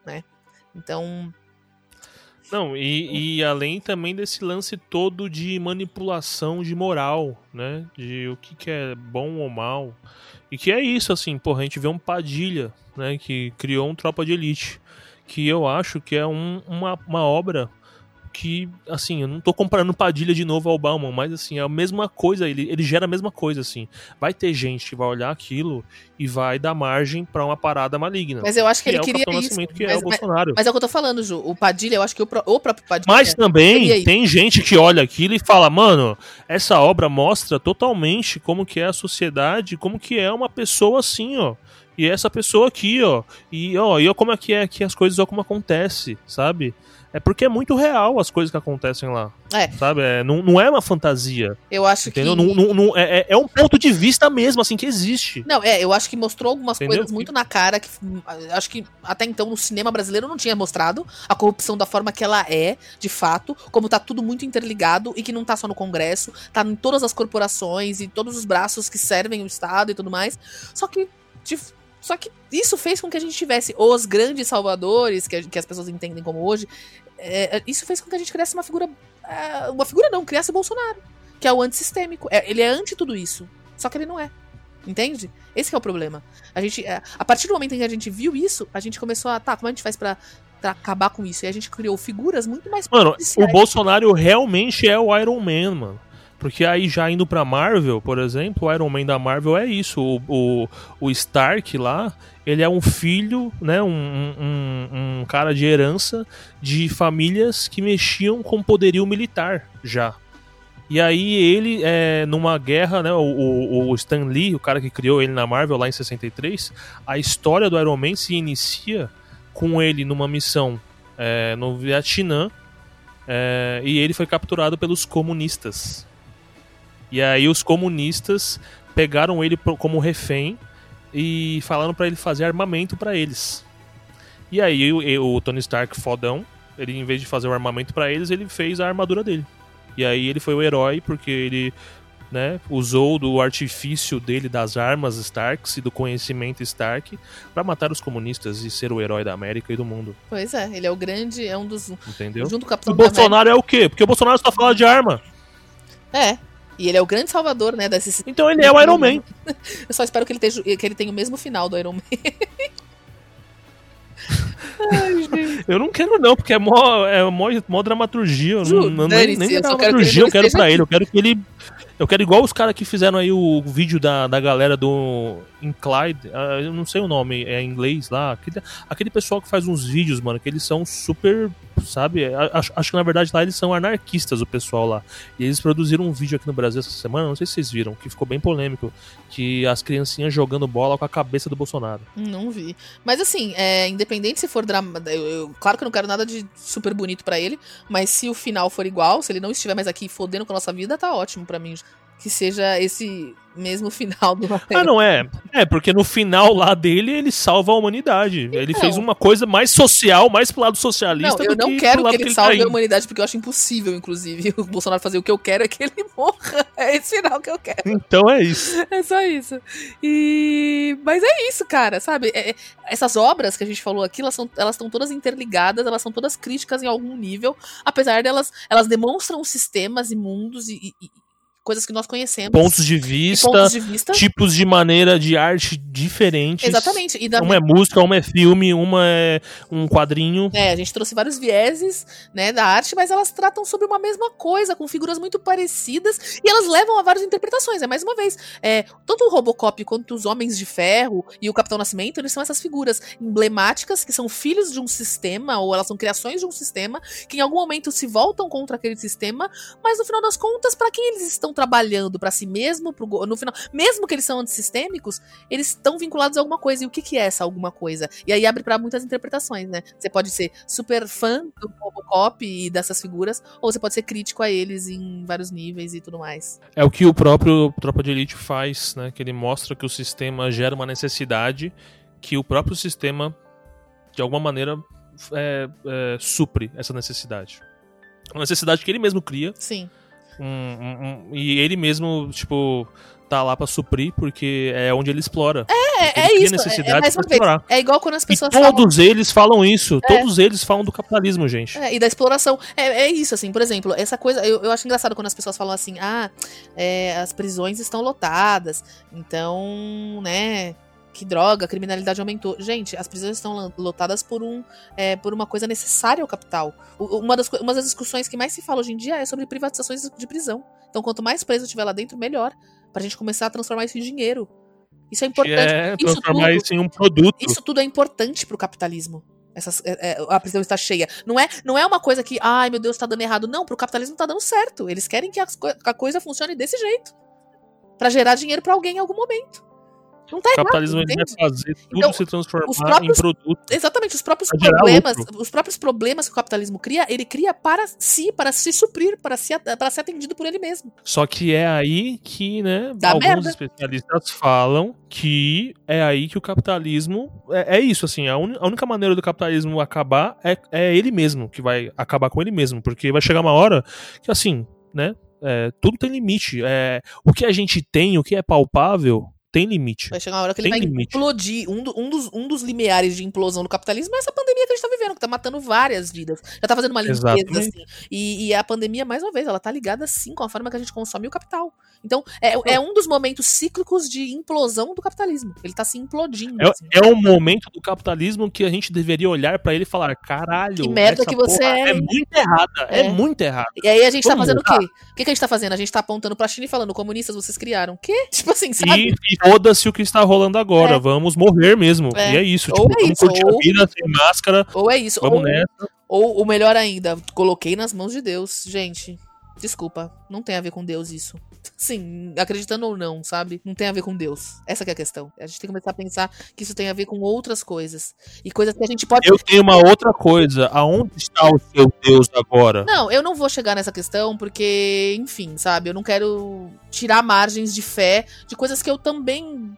Né? Então. Não, e, e, além também desse lance todo de manipulação de moral, né? De o que, que é bom ou mal. E que é isso, assim, porra, a gente vê um Padilha, né? Que criou um Tropa de Elite. Que eu acho que é um, uma, uma obra que, assim, eu não tô comparando Padilha de novo ao Bauman, mas assim, é a mesma coisa, ele, ele gera a mesma coisa, assim. Vai ter gente que vai olhar aquilo e vai dar margem para uma parada maligna. Mas eu acho que, que ele é queria o isso. que mas, é o Bolsonaro. Mas, mas é o que eu tô falando, Ju. O Padilha, eu acho que o, o próprio Padilha. Mas também tem gente que olha aquilo e fala, mano, essa obra mostra totalmente como que é a sociedade, como que é uma pessoa assim, ó. E essa pessoa aqui, ó. E ó, e ó como é que é aqui as coisas, ó como acontece, sabe? É porque é muito real as coisas que acontecem lá. É. Sabe? É, não, não é uma fantasia. Eu acho entendeu? que. Não, não, não é, é, é um ponto de vista mesmo, assim, que existe. Não, é, eu acho que mostrou algumas entendeu? coisas muito na cara que acho que até então no cinema brasileiro não tinha mostrado a corrupção da forma que ela é, de fato, como tá tudo muito interligado e que não tá só no Congresso, tá em todas as corporações e todos os braços que servem o Estado e tudo mais. Só que. De, só que isso fez com que a gente tivesse os grandes salvadores, que, que as pessoas entendem como hoje, é, é, isso fez com que a gente criasse uma figura. É, uma figura não, criasse o Bolsonaro, que é o antissistêmico. É, ele é anti tudo isso. Só que ele não é. Entende? Esse é o problema. A gente, é, a partir do momento em que a gente viu isso, a gente começou a, tá, como a gente faz pra, pra acabar com isso? E a gente criou figuras muito mais Mano, o Bolsonaro realmente é o Iron Man, mano. Porque aí já indo pra Marvel, por exemplo, o Iron Man da Marvel é isso. O, o, o Stark lá, ele é um filho, né, um, um, um, cara de herança de famílias que mexiam com poderio militar já. E aí ele, é, numa guerra, né, o, o, Stan Lee, o cara que criou ele na Marvel lá em 63, a história do Iron Man se inicia com ele numa missão é, no Vietnã é, e ele foi capturado pelos comunistas. E aí os comunistas pegaram ele como refém e falaram para ele fazer armamento para eles. E aí o, o, Tony Stark fodão, ele em vez de fazer o armamento para eles, ele fez a armadura dele. E aí ele foi o herói porque ele né, usou do artifício dele das armas Starks e do conhecimento Stark para matar os comunistas e ser o herói da América e do mundo. Pois é, ele é o grande, é um dos Entendeu? Junto com o Capitão o Bolsonaro é o quê? Porque o Bolsonaro só fala de arma. É, e ele é o grande salvador, né, desses... Então ele é o Iron Man. Eu só espero que ele, tenha, que ele tenha o mesmo final do Iron Man. *laughs* Ai, *laughs* eu não quero não, porque é mó, é mó, mó dramaturgia. Eu Ju, não, nem, nem eu dramaturgia eu quero pra ele. Eu quero que ele. Eu quero igual os caras que fizeram aí o vídeo da, da galera do Incline, eu não sei o nome, é em inglês lá. Aquele, aquele pessoal que faz uns vídeos, mano, que eles são super sabe? Acho, acho, que na verdade lá eles são anarquistas, o pessoal lá. E eles produziram um vídeo aqui no Brasil essa semana, não sei se vocês viram, que ficou bem polêmico, que as criancinhas jogando bola com a cabeça do Bolsonaro. Não vi. Mas assim, é, independente se for eu, claro que eu não quero nada de super bonito para ele, mas se o final for igual, se ele não estiver mais aqui fodendo com a nossa vida, tá ótimo para mim que seja esse mesmo final do Ah, não é. É, porque no final lá dele ele salva a humanidade. Então, ele fez uma coisa mais social, mais pro lado socialista não, eu não que quero que ele, que ele salve tá a humanidade, porque eu acho impossível, inclusive. *laughs* O Bolsonaro fazer o que eu quero é que ele morra. *laughs* É esse final que eu quero. Então é isso. É só isso. E... Mas é isso, cara, sabe? É, é essas obras que a gente falou aqui, elas estão elas todas interligadas, elas são todas críticas em algum nível, apesar delas, elas demonstram sistemas e mundos e, e coisas que nós conhecemos. Pontos de vista, pontos de vista. tipos de maneira de arte diferentes. Exatamente. E da... Uma é música, uma é filme, uma é um quadrinho. É, a gente trouxe vários vieses né, da arte, mas elas tratam sobre uma mesma coisa, com figuras muito parecidas, e elas levam a várias interpretações. É mais uma vez, é, tanto o Robocop quanto os Homens de Ferro e o Capitão Nascimento, eles são essas figuras emblemáticas que são filhos de um sistema, ou elas são criações de um sistema, que em algum momento se voltam contra aquele sistema, mas no final das contas, para quem eles estão trabalhando para si mesmo, pro, no final, mesmo que eles são antissistêmicos, eles estão vinculados a alguma coisa. E o que, que é essa alguma coisa? E aí abre para muitas interpretações, né? Você pode ser super fã do Robocop e dessas figuras, ou você pode ser crítico a eles em vários níveis e tudo mais. É o que o próprio Tropa de Elite faz, né? Que ele mostra que o sistema gera uma necessidade que o próprio sistema, de alguma maneira, é, é, supre essa necessidade. Uma necessidade que ele mesmo cria. Sim um, um, um, e ele mesmo, tipo, tá lá para suprir, porque é onde ele explora. É, é isso. necessidade é, é, explorar. é igual quando as pessoas e todos falam... eles falam isso. É. Todos eles falam do capitalismo, gente. É, e da exploração. É, é isso, assim, por exemplo, essa coisa. Eu, eu acho engraçado quando as pessoas falam assim: ah, é, as prisões estão lotadas, então, né que droga, a criminalidade aumentou. Gente, as prisões estão lotadas por, um, é, por uma coisa necessária ao capital. Uma das, uma das discussões que mais se fala hoje em dia é sobre privatizações de prisão. Então, quanto mais preso tiver lá dentro, melhor. Pra gente começar a transformar isso em dinheiro. Isso é importante. É, transformar isso, tudo, isso em um produto. Isso tudo é importante pro capitalismo. Essas, é, é, a prisão está cheia. Não é, não é uma coisa que, ai meu Deus, tá dando errado. Não, pro capitalismo tá dando certo. Eles querem que a, a coisa funcione desse jeito. para gerar dinheiro para alguém em algum momento. Não tá o capitalismo errado, vai fazer tudo então, se transformar próprios, em produto. Exatamente, os próprios problemas, os próprios problemas que o capitalismo cria, ele cria para si, para se suprir, para, se, para ser atendido por ele mesmo. Só que é aí que, né, Dá alguns merda. especialistas falam que é aí que o capitalismo é, é isso, assim, a, un, a, única maneira do capitalismo acabar é, é ele mesmo que vai acabar com ele mesmo, porque vai chegar uma hora que, assim, né, é, tudo tem limite. É, o que a gente tem, o que é palpável, tem limite. Vai chegar uma hora que ele vai limite. implodir. Um, do, um, dos, um dos limiares de implosão do capitalismo é essa pandemia que a gente tá vivendo, que tá matando várias vidas. Já tá fazendo uma limpeza, Exatamente. assim. E, e, a pandemia, mais uma vez, ela tá ligada, sim, com a forma que a gente consome o capital. Então, é, é um dos momentos cíclicos de implosão do capitalismo. Ele tá se implodindo. É, assim. é um momento do capitalismo que a gente deveria olhar para ele e falar: caralho, que merda que você é. É muito errada. É. é. muito errada. E aí a gente tá Vamos tá fazendo mudar. o quê? O que, que, a gente tá fazendo? A gente tá apontando pra China e falando: comunistas, vocês criaram. O quê? *laughs* Tipo assim, sabe? E, e foda-se o que está rolando agora. É. Vamos morrer mesmo. É. E é isso. Ou tipo, é isso. Curtir ou... a vida sem máscara. Ou é isso. Vamos ou... nessa. Ou o melhor ainda, coloquei nas mãos de Deus. Gente, desculpa. Não tem a ver com Deus isso. Sim, acreditando ou não, sabe? Não tem a ver com Deus. Essa é a questão. A gente tem que começar a pensar que isso tem a ver com outras coisas. E coisas que a gente pode. Eu tenho uma outra coisa. Aonde está o seu Deus agora? Não, eu não vou chegar nessa questão porque, enfim, sabe? Eu não quero tirar margens de fé de coisas que eu também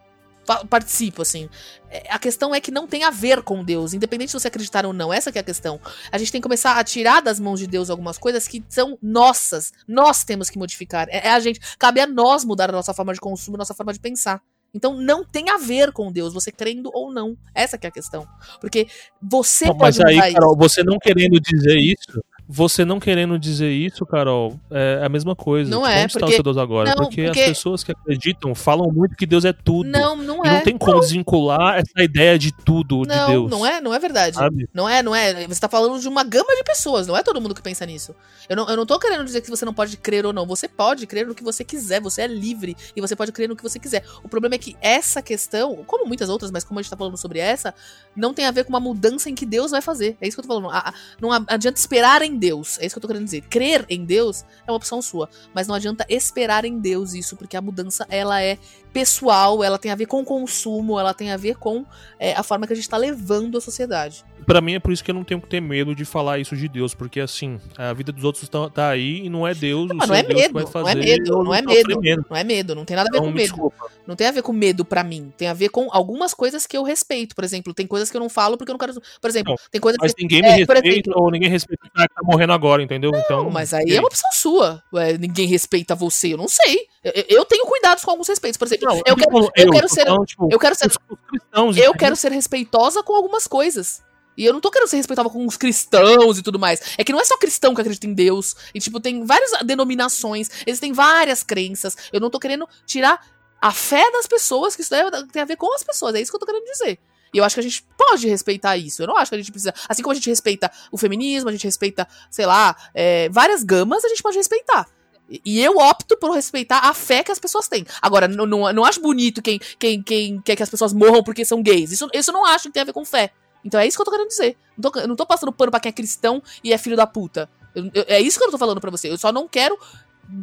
participo, assim. É, a questão é que não tem a ver com Deus, independente se você acreditar ou não. Essa é a questão. A gente tem que começar a tirar das mãos de Deus algumas coisas que são nossas. Nós temos que modificar. É, é a gente. Cabe a nós mudar a nossa forma de consumo, a nossa forma de pensar. Então não tem a ver com Deus, você crendo ou não. Essa é a questão. Porque você não, Mas aí, Carol, você não querendo dizer isso, você não querendo dizer isso, Carol, é a mesma coisa. Não é, onde está o porque- seu Deus agora? não, porque, porque- as pessoas que acreditam falam muito que Deus é tudo. Não, não e é. não tem como desvincular essa ideia de tudo de Não, Deus. não é, não é verdade. Sabe? Não é, não é. Você tá falando de uma gama de pessoas, não é todo mundo que pensa nisso. Eu não, eu não tô querendo dizer que você não pode crer ou não. Você pode crer no que você quiser, você é livre e você pode crer no que você quiser. O problema é que essa questão, como muitas outras, mas como a gente tá falando sobre essa, não tem a ver com uma mudança em que Deus vai fazer. É isso que eu tô falando. Não adianta esperar em Deus. É isso que eu tô querendo dizer. Crer em Deus é uma opção sua, mas não adianta esperar em Deus isso, porque a mudança ela é pessoal, ela tem a ver com o consumo, ela tem a ver com é, a forma que a gente tá levando a sociedade. Pra mim é por isso que eu não tenho que ter medo de falar isso de Deus, porque assim, a vida dos outros tá, tá aí e não é Deus, o Mas seu não é Deus medo, vai não fazer. é medo, eu não é medo. Não é medo, não tem nada a ver Então, com me medo. desculpa. Não tem a ver com medo pra mim. Tem a ver com algumas coisas que eu respeito. Por exemplo, tem coisas que eu não falo porque eu não quero. Por exemplo, Não, tem coisas Mas que. ninguém me É, respeita exemplo- ou ninguém respeita o cara que tá morrendo agora, entendeu? então, Não, mas aí é uma opção sua. Ué, ninguém respeita você. Eu não sei. Eu, eu- eu tenho cuidados com alguns respeitos. Por exemplo, Não, eu, quero, tô- eu quero ser. falando, tipo, Eu quero ser. os- os cristãos, Eu quero ser respeitosa com algumas coisas. E eu não tô querendo ser respeitosa com os cristãos e tudo mais. É que não é só cristão que acredita em Deus. E, tipo, tem várias denominações, existem várias crenças. Eu não tô querendo tirar a fé das pessoas, que isso daí tem a ver com as pessoas. É isso que eu tô querendo dizer. E eu acho que a gente pode respeitar isso. Eu não acho que a gente precisa. Assim como a gente respeita o feminismo, a gente respeita, sei lá, é, várias gamas, a gente pode respeitar. E- eu opto por respeitar a fé que as pessoas têm. Agora, não, não, não acho bonito quem, quem, quem quer que as pessoas morram porque são gays. Isso, isso eu não acho que tem a ver com fé. Então é isso que eu tô querendo dizer. Não tô, eu não tô passando pano pra quem é cristão e é filho da puta. Eu- eu- é isso que eu tô falando pra você. Eu só não quero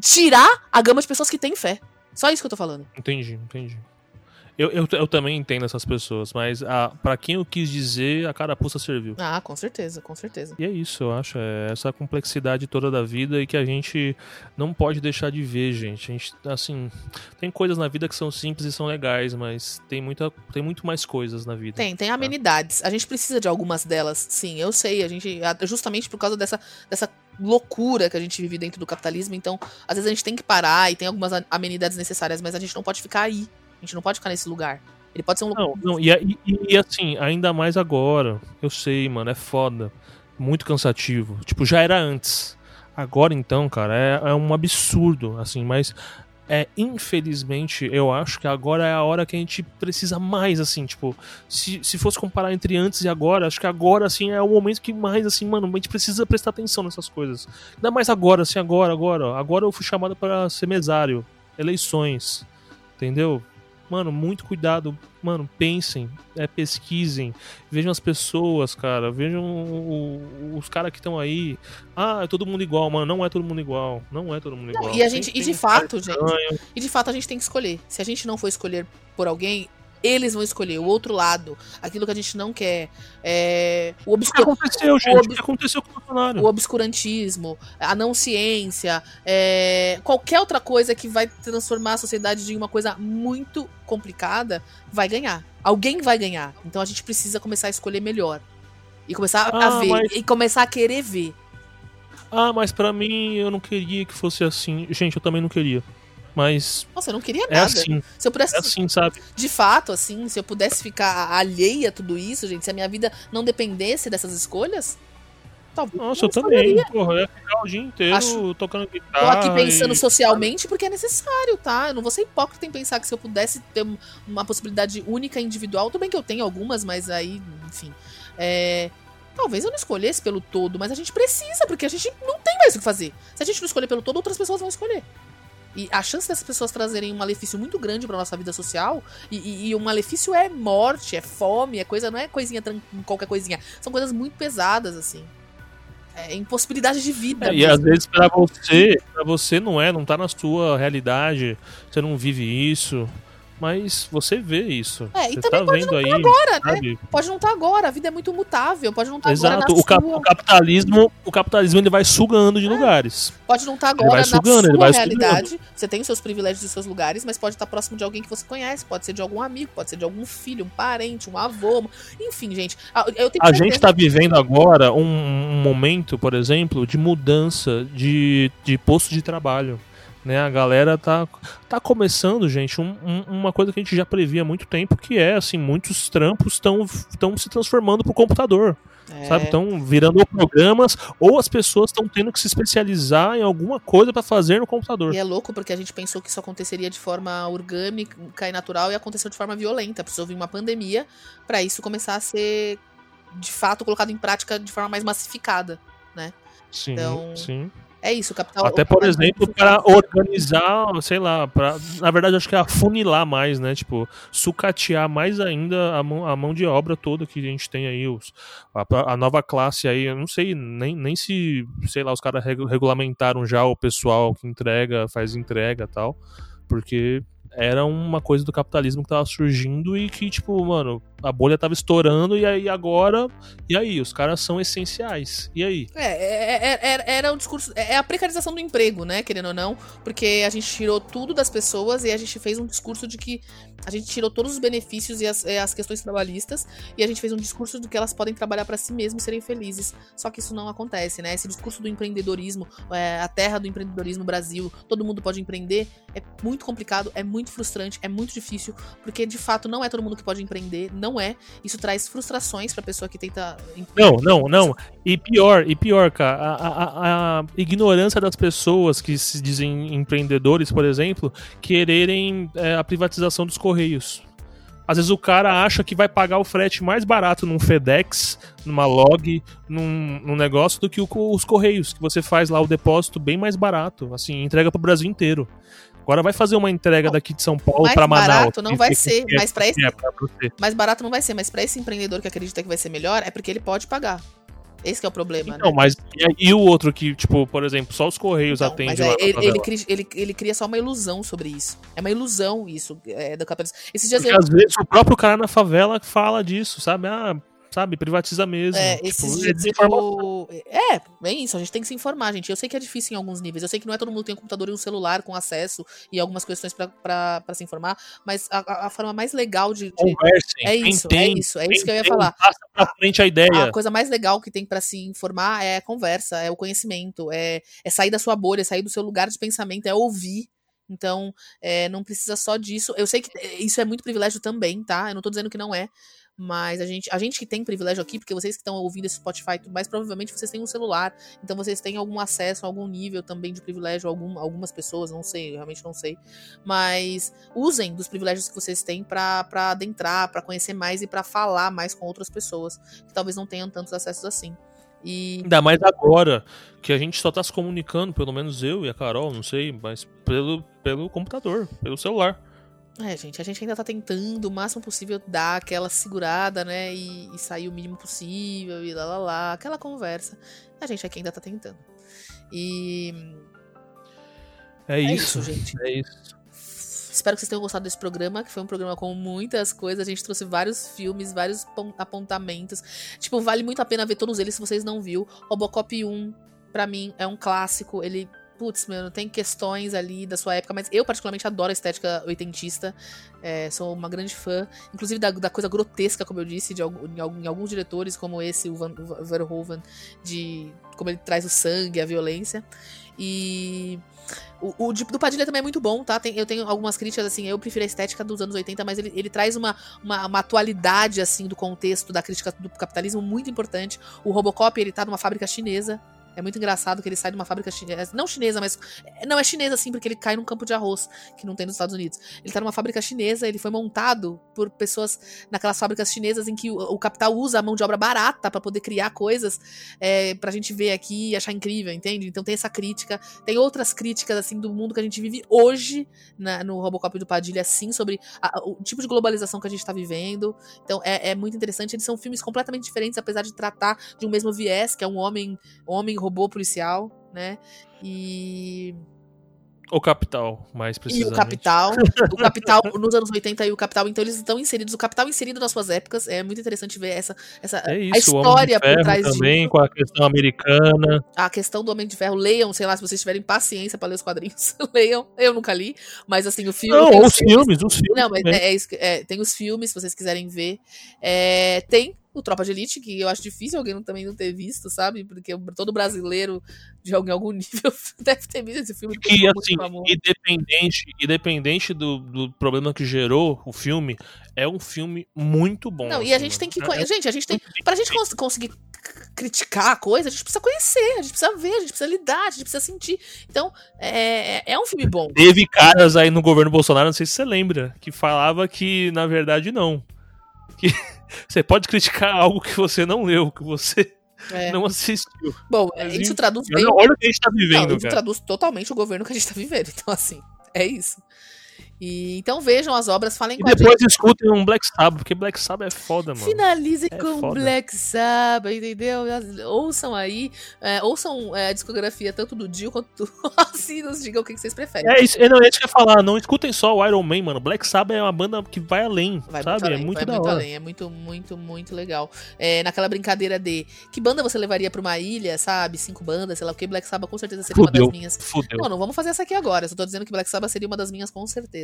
tirar a gama de pessoas que têm fé. Só isso que eu tô falando. Entendi, entendi. Eu, eu, eu também entendo essas pessoas, mas a, pra quem eu quis dizer, a carapuça serviu. Ah, com certeza, com certeza. E é isso, eu acho. É essa complexidade toda da vida e que a gente não pode deixar de ver, gente. A gente, assim, tem coisas na vida que são simples e são legais, mas tem, muita, tem muito mais coisas na vida. Tem, tem amenidades. A gente precisa de algumas delas, sim, eu sei. A gente. Justamente por causa dessa, dessa loucura que a gente vive dentro do capitalismo. Então, às vezes a gente tem que parar e tem algumas amenidades necessárias, mas a gente não pode ficar aí. Gente não pode ficar nesse lugar. Ele pode ser um. Não, não, e, e, e assim, ainda mais agora. Eu sei, mano, é foda. Muito cansativo. Tipo, já era antes. Agora então, cara, é, é um absurdo, assim, mas é infelizmente, eu acho que agora é a hora que a gente precisa mais, assim, tipo, se, se fosse comparar entre antes e agora, acho que agora, assim, é o momento que mais, assim, mano, a gente precisa prestar atenção nessas coisas. Ainda mais agora, assim, agora, agora, ó. agora eu fui chamado para ser mesário, eleições, entendeu? Mano, muito cuidado. Mano, pensem, é, pesquisem, vejam as pessoas, cara, vejam o- os caras que estão aí. Ah, é todo mundo igual, mano. Não é todo mundo igual. Não é todo mundo Não, igual. e a gente, Sempre e de fato, gente, e de fato a gente tem que escolher. Se a gente não for escolher por alguém, eles vão escolher o outro lado, aquilo que a gente não quer. É, o, obscur- aconteceu, gente? O que aconteceu com o Bolsonaro? o obscurantismo, a não ciência, é, qualquer outra coisa que vai transformar a sociedade em uma coisa muito complicada, vai ganhar. Alguém vai ganhar. Então a gente precisa começar a escolher melhor. E começar a Ah, ver. mas- E começar a querer ver. Ah, mas pra mim eu não queria que fosse assim. Gente, eu também não queria. Mas Nossa, eu não queria é nada. assim, Se eu pudesse é assim, sabe? de fato, assim, se eu pudesse ficar alheia a tudo isso, gente, se a minha vida não dependesse dessas escolhas, talvez. Nossa, eu também. Porra, eu ia ficar o dia inteiro Acho- tocando Tô guitarra. aqui pensando e- socialmente porque é necessário, tá? Eu não vou ser hipócrita em pensar que se eu pudesse ter um- uma possibilidade única individual, tudo bem que eu tenho algumas, mas aí, enfim. É. Talvez eu não escolhesse pelo todo, mas a gente precisa, porque a gente não tem mais o que fazer. Se a gente não escolher pelo todo, outras pessoas vão escolher. E a chance dessas pessoas trazerem um malefício muito grande pra nossa vida social, e, e, e o malefício é morte, é fome, é coisa, não é coisinha, qualquer coisinha. São coisas muito pesadas, assim. É impossibilidade de vida. É, e às vezes pra você, pra você não é, não tá na sua realidade, você não vive isso, mas você vê isso. É, e você também tá vendo aí, agora, né? sabe? Pode não estar agora, a vida é muito mutável, pode não estar agora Exato, na o, cap- sua, o capitalismo, o capitalismo ele vai sugando de lugares. pode não estar ele agora vai na sugando, ele vai realidade. Você tem os seus privilégios e os seus lugares, mas pode estar próximo de alguém que você conhece, pode ser de algum amigo, pode ser de algum filho, um parente, um avô, enfim, gente. Eu tenho A certeza- gente tá vivendo agora um, um momento, por exemplo, de mudança de, de posto de trabalho. Né, a galera tá, tá começando, gente, um- um- uma coisa que a gente já previa há muito tempo, que é assim, muitos trampos estão se transformando pro computador. É. Sabe? Estão virando programas ou as pessoas estão tendo que se especializar em alguma coisa para fazer no computador. E é louco porque a gente pensou que isso aconteceria de forma orgânica e natural e aconteceu de forma violenta. Precisou vir uma pandemia para isso começar a ser de fato colocado em prática de forma mais massificada, né? Sim, então, sim. É isso, capital. Até, por exemplo, para organizar, sei lá, para na verdade, acho que é afunilar mais, né? Tipo, sucatear mais ainda a mão, a mão de obra toda que a gente tem aí, os, a, a nova classe aí. Eu não sei nem, nem se, sei lá, os caras regulamentaram já o pessoal que entrega, faz entrega tal. Porque era uma coisa do capitalismo que tava surgindo e que, tipo, mano, a bolha tava estourando e aí agora. E aí? Os caras são essenciais. E aí? É, é, é, é era um discurso. É a precarização do emprego, né? Querendo ou não. Porque a gente tirou tudo das pessoas e a gente fez um discurso de que a gente tirou todos os benefícios e as, as questões trabalhistas e a gente fez um discurso de que elas podem trabalhar para si mesmas e serem felizes. Só que isso não acontece, né? Esse discurso do empreendedorismo, é, a terra do empreendedorismo Brasil, todo mundo pode empreender, é muito complicado, é muito frustrante, é muito difícil, porque de fato não é todo mundo que pode empreender, não é. Isso traz frustrações pra pessoa que tenta. Não, não, não. E pior, e pior, cara, a, a, a ignorância das pessoas que se dizem empreendedores, por exemplo, quererem é, a privatização dos correios. Às vezes o cara acha que vai pagar o frete mais barato num FedEx, numa log, num, num negócio do que o, os correios, que você faz lá o depósito bem mais barato, assim, entrega pro Brasil inteiro. Agora vai fazer uma entrega daqui de São Paulo para Manaus. Mais barato não vai ser, mas para esse é mais barato não vai ser, mas para esse empreendedor que acredita que vai ser melhor é porque ele pode pagar. Esse é o problema, então, né? mas e, e, o outro que, tipo, por exemplo, só os Correios então, atendem mas é, ele, ele, cria, ele, ele, cria só uma ilusão sobre isso. É uma ilusão isso é, do capitalismo. Esses dias Porque eu... às vezes o próprio cara na favela fala disso, sabe? Ah, sabe? Privatiza mesmo. É, tipo, eu... É, é isso, a gente tem que se informar, gente. Eu sei que é difícil em alguns níveis. Eu sei que não é todo mundo tem um computador e um celular com acesso e algumas questões para se informar, mas a, a, forma mais legal de. de... Conversem. É isso, é isso, é isso que eu ia falar. Passa pra frente a ideia. A coisa mais legal que tem para se informar é a conversa, é o conhecimento, é, é sair da sua bolha, sair do seu lugar de pensamento, é ouvir. Então, é, não precisa só disso. Eu sei que isso é muito privilégio também, tá? Eu não tô dizendo que não é. Mas a gente, a gente que tem privilégio aqui, porque vocês que estão ouvindo esse Spotify mais, provavelmente vocês têm um celular. Então vocês têm algum acesso, algum nível também de privilégio, algum, algumas pessoas, não sei, realmente não sei. Mas usem dos privilégios que vocês têm para adentrar, para conhecer mais e para falar mais com outras pessoas que talvez não tenham tantos acessos assim. E... Ainda mais agora, que a gente só tá se comunicando, pelo menos eu e a Carol, não sei, mas pelo, pelo computador, pelo celular. É, gente, a gente ainda tá tentando o máximo possível dar aquela segurada, né? E, e sair o mínimo possível e lá lá lá, aquela conversa. A gente aqui ainda tá tentando. E. É, é isso, isso, gente. É isso. Espero que vocês tenham gostado desse programa, que foi um programa com muitas coisas. A gente trouxe vários filmes, vários apontamentos. Tipo, vale muito a pena ver todos eles se vocês não viu. Robocop 1, para mim, é um clássico. Ele putz, mano, tem questões ali da sua época, mas eu particularmente adoro a estética oitentista. É, sou uma grande fã, inclusive da, da, coisa grotesca, como eu disse, de, em, em alguns diretores, como esse, o, Van, o Verhoeven, de como ele traz o sangue, a violência. E o, o do Padilha também é muito bom, tá? Tem, eu tenho algumas críticas, assim, eu prefiro a estética dos anos 80, mas ele, ele traz uma, uma, uma, atualidade, assim, do contexto da crítica do capitalismo muito importante. O Robocop, ele tá numa fábrica chinesa, é muito engraçado que ele sai de uma fábrica chinesa. Não chinesa, mas. Não, é chinesa sim, porque ele cai num campo de arroz que não tem nos Estados Unidos. Ele tá numa fábrica chinesa, ele foi montado por pessoas naquelas fábricas chinesas em que o, o capital usa a mão de obra barata para poder criar coisas é, pra gente ver aqui e achar incrível, entende? Então tem essa crítica. Tem outras críticas, assim, do mundo que a gente vive hoje na, no Robocop do Padilha, assim, sobre a, o tipo de globalização que a gente tá vivendo. Então é, é muito interessante. Eles são filmes completamente diferentes, apesar de tratar de um mesmo viés, que é um homem, um robô policial, né? E o Capital, mais precisamente. E o Capital. *laughs* O Capital nos anos 80 e o Capital, então eles estão inseridos. O Capital inserido nas suas épocas. É muito interessante ver essa, essa é isso, a história por trás também, disso. com a questão americana. A questão do Homem de Ferro. Leiam, sei lá, se vocês tiverem paciência para ler os quadrinhos, *laughs* leiam. Eu nunca li, mas assim, o filme. Não, os filmes, os filmes. Não, mas é, é, é, tem os filmes, se vocês quiserem ver. É, tem o Tropa de Elite, que eu acho difícil alguém também não ter visto, sabe? Porque todo brasileiro, de algum, algum *laughs* nível, deve ter visto esse filme. Que, assim, independente, independente do, do problema que gerou o filme, é um filme muito bom. Não, assim, e a assim, gente tem que. É, gente, a gente tem. Pra gente cons conseguir criticar a coisa, a gente precisa conhecer, a gente precisa ver, a gente precisa lidar, a gente precisa sentir. Então, é, é um filme bom. Teve caras aí no governo Bolsonaro, não sei se você lembra, que falava que, na verdade, não. Que *laughs* você pode criticar algo que você não leu, que você é. não assistiu. Bom, Mas, isso traduz bem. Olha o que a gente tá vivendo, não, isso cara. traduz totalmente o governo que a gente tá vivendo. *laughs* Então, assim, é isso. E, então vejam as obras, falem e com depois escutem um Black Sabbath, porque Black Sabbath é foda, mano. Finalizem é com foda. Black Sabbath, entendeu? Ouçam aí, é, ouçam é, a discografia tanto do Dio quanto do *laughs* assim, nos digam o que vocês preferem. É isso, não, é isso que eu ia falar, não escutem só o Iron Man, mano. Black Sabbath é uma banda que vai além, vai sabe? Muito além, é muito da muito hora. Além, é muito, muito, muito legal. É, naquela brincadeira de que banda você levaria pra uma ilha, sabe? Cinco bandas, sei lá, porque Black Sabbath com certeza seria Fudeu. uma das minhas. Fudeu. Não, não vamos fazer essa aqui agora, eu só tô dizendo que Black Sabbath seria uma das minhas com certeza.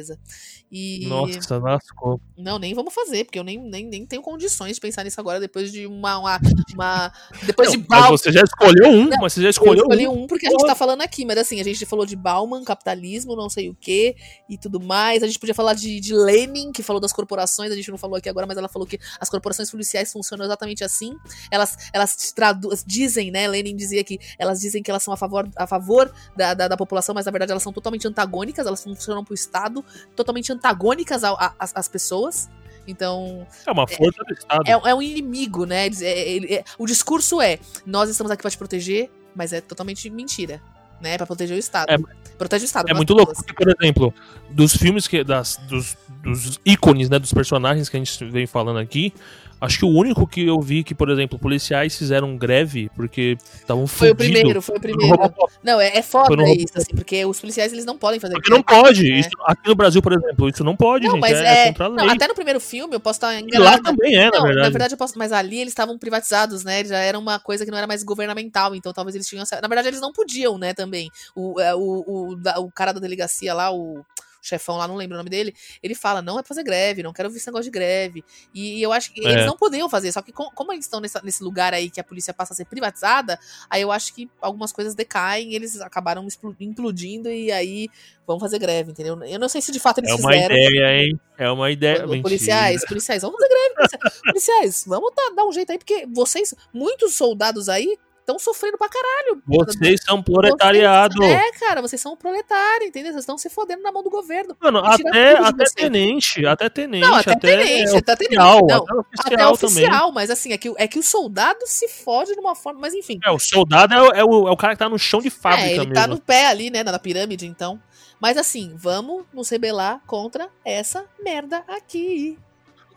E e... Nossa, lascou. Não, nem vamos fazer, porque eu nem, nem, nem tenho condições de pensar nisso agora depois de uma. uma, uma... Depois não, de Bauman. Você já escolheu um, não, mas você já escolheu eu escolhi um. um porque a gente tá falando aqui, mas assim, a gente falou de Bauman, capitalismo, não sei o que e tudo mais. A gente podia falar de, de Lenin, que falou das corporações, a gente não falou aqui agora, mas ela falou que as corporações policiais funcionam exatamente assim. Elas, elas traduz, dizem, né? Lenin dizia que elas dizem que elas são a favor, a favor da, da, da população, mas na verdade elas são totalmente antagônicas, elas funcionam pro Estado, totalmente antagônicas as pessoas. Então. É uma força é, do Estado. É, é, um inimigo, né? É, é, é, o discurso é: nós estamos aqui para te proteger, mas é totalmente mentira. Né, pra proteger o Estado. É, Protege o Estado. É muito louco, porque, por exemplo, dos filmes que. Das, dos, dos ícones, né? Dos personagens que a gente vem falando aqui, Acho que o único que eu vi que, por exemplo, policiais fizeram greve porque estavam Foi o primeiro, foi o primeiro. Não, é, é foda isso, assim, porque os policiais eles não podem fazer Porque não pode. Né? Isso, aqui no Brasil, por exemplo, isso não pode, não, gente. Mas é, é contra a lei. Não, até no primeiro filme eu posso estar enganado. lá também é, na não, verdade. Na verdade, eu posso. Mas ali eles estavam privatizados, né? Já era uma coisa que não era mais governamental, então talvez eles tinham. Na verdade, eles não podiam, né, também. O, é, o, o, o cara da delegacia lá, o chefão lá, não lembro o nome dele, ele fala: não é pra fazer greve, não quero ouvir esse negócio de greve. E, e eu acho que é. eles não poderiam fazer, só que com, como eles estão nessa, nesse lugar aí que a polícia passa a ser privatizada, aí eu acho que algumas coisas decaem, eles acabaram implodindo e aí vão fazer greve, entendeu? Eu não sei se de fato eles é uma fizeram. ideia, hein? É uma ideia. Policiais, policiais, vamos fazer greve. Policiais, *laughs* policiais vamos dar, dar um jeito aí, porque vocês, muitos soldados aí, estão sofrendo pra caralho. Vocês são proletariado. Vocês, é, cara, vocês são proletário, entendeu? Vocês estão se fodendo na mão do governo. Mano, até, até tenente, até tenente. Não, até, até tenente, até oficial, tenente. Não, até oficial, até oficial também. mas assim, é que, é que o soldado se fode de uma forma, mas enfim. É, o soldado é, o, é o, é o cara que tá no chão de fábrica é, ele mesmo. tá no pé ali, né, na pirâmide, então. Mas assim, vamos nos rebelar contra essa merda aqui.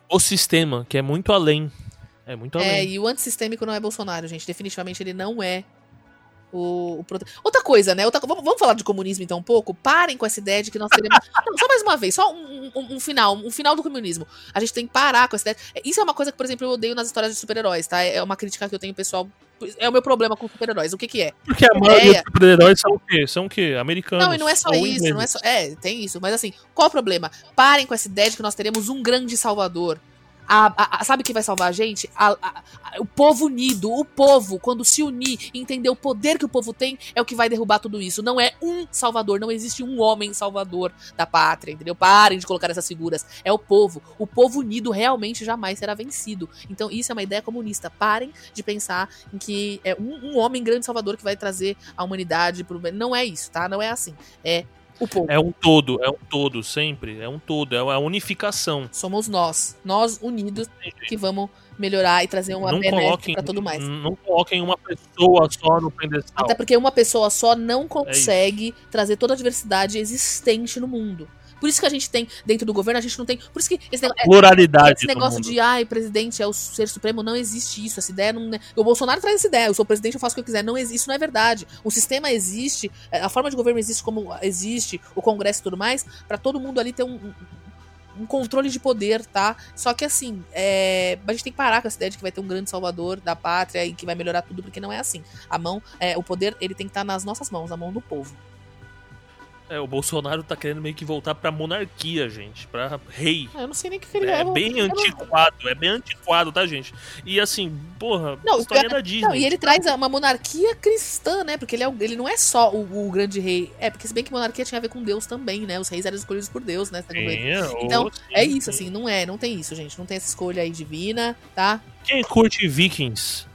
O sistema, que é muito além é muito além. É, e o antissistêmico não é Bolsonaro, gente. Definitivamente ele não é o, o prote... Outra coisa, né? Outra... Vamos, falar de comunismo então um pouco? Parem com essa ideia de que nós teremos. *laughs* não, só mais uma vez, só um, um, um, final, um final do comunismo. A gente tem que parar com essa ideia. Isso é uma coisa que, por exemplo, eu odeio nas histórias de super-heróis, tá? É uma crítica que eu tenho pessoal. É o meu problema com super-heróis. O que que é? Porque a maioria dos super-heróis são o quê? São o quê? Americanos. Não, e não é só isso, não é só. É, tem isso. Mas assim, qual o problema? Parem com essa ideia de que nós teremos um grande salvador a, a, sabe o que vai salvar a gente? A, o povo unido, o povo, quando se unir e entender o poder que o povo tem, é o que vai derrubar tudo isso. Não é um salvador, não existe um homem salvador da pátria, entendeu? Parem de colocar essas figuras. É o povo. O povo unido realmente jamais será vencido. Então, isso é uma ideia comunista. Parem de pensar em que é um, um homem grande salvador que vai trazer a humanidade pro. Não é isso, tá? Não é assim. É. É um todo, é um todo, sempre. É um todo, é a unificação. Somos nós, nós unidos, que vamos melhorar e trazer uma benéfica para todo mais. Não coloquem uma pessoa só no pedestal. Até porque uma pessoa só não é consegue é trazer toda a diversidade existente no mundo. Por isso que a gente tem dentro do governo, a gente não tem. Por isso que esse negócio, pluralidade. Esse negócio de ai, presidente é o ser supremo, não existe isso. Essa ideia não. O Bolsonaro traz essa ideia. Eu sou presidente, eu faço o que eu quiser. Não existe, isso não é verdade. O sistema existe, é, a forma de governo existe como existe, o Congresso e tudo mais, para todo mundo ali ter um, um controle de poder, tá? Só que assim, é... a gente tem que parar com essa ideia de que vai ter um grande salvador da pátria e que vai melhorar tudo, porque não é assim. A mão, é, o poder, ele tem que estar tá nas nossas mãos, na mão do povo. É, o Bolsonaro tá querendo meio que voltar pra monarquia, gente, pra rei. Ah, eu não sei nem o que ele é. É bem antiquado, não... é bem antiquado, tá, gente? E assim, porra, não, história da Disney. Não, e ele traz uma monarquia cristã, né? Porque ele, é, ele não é só o, o, grande rei. É, porque se bem que monarquia tinha a ver com Deus também, né? Os reis eram escolhidos por Deus, né? então, sim, é isso, sim. assim, não é, não tem isso, gente. Não tem essa escolha aí divina, tá? Quem curte Vikings?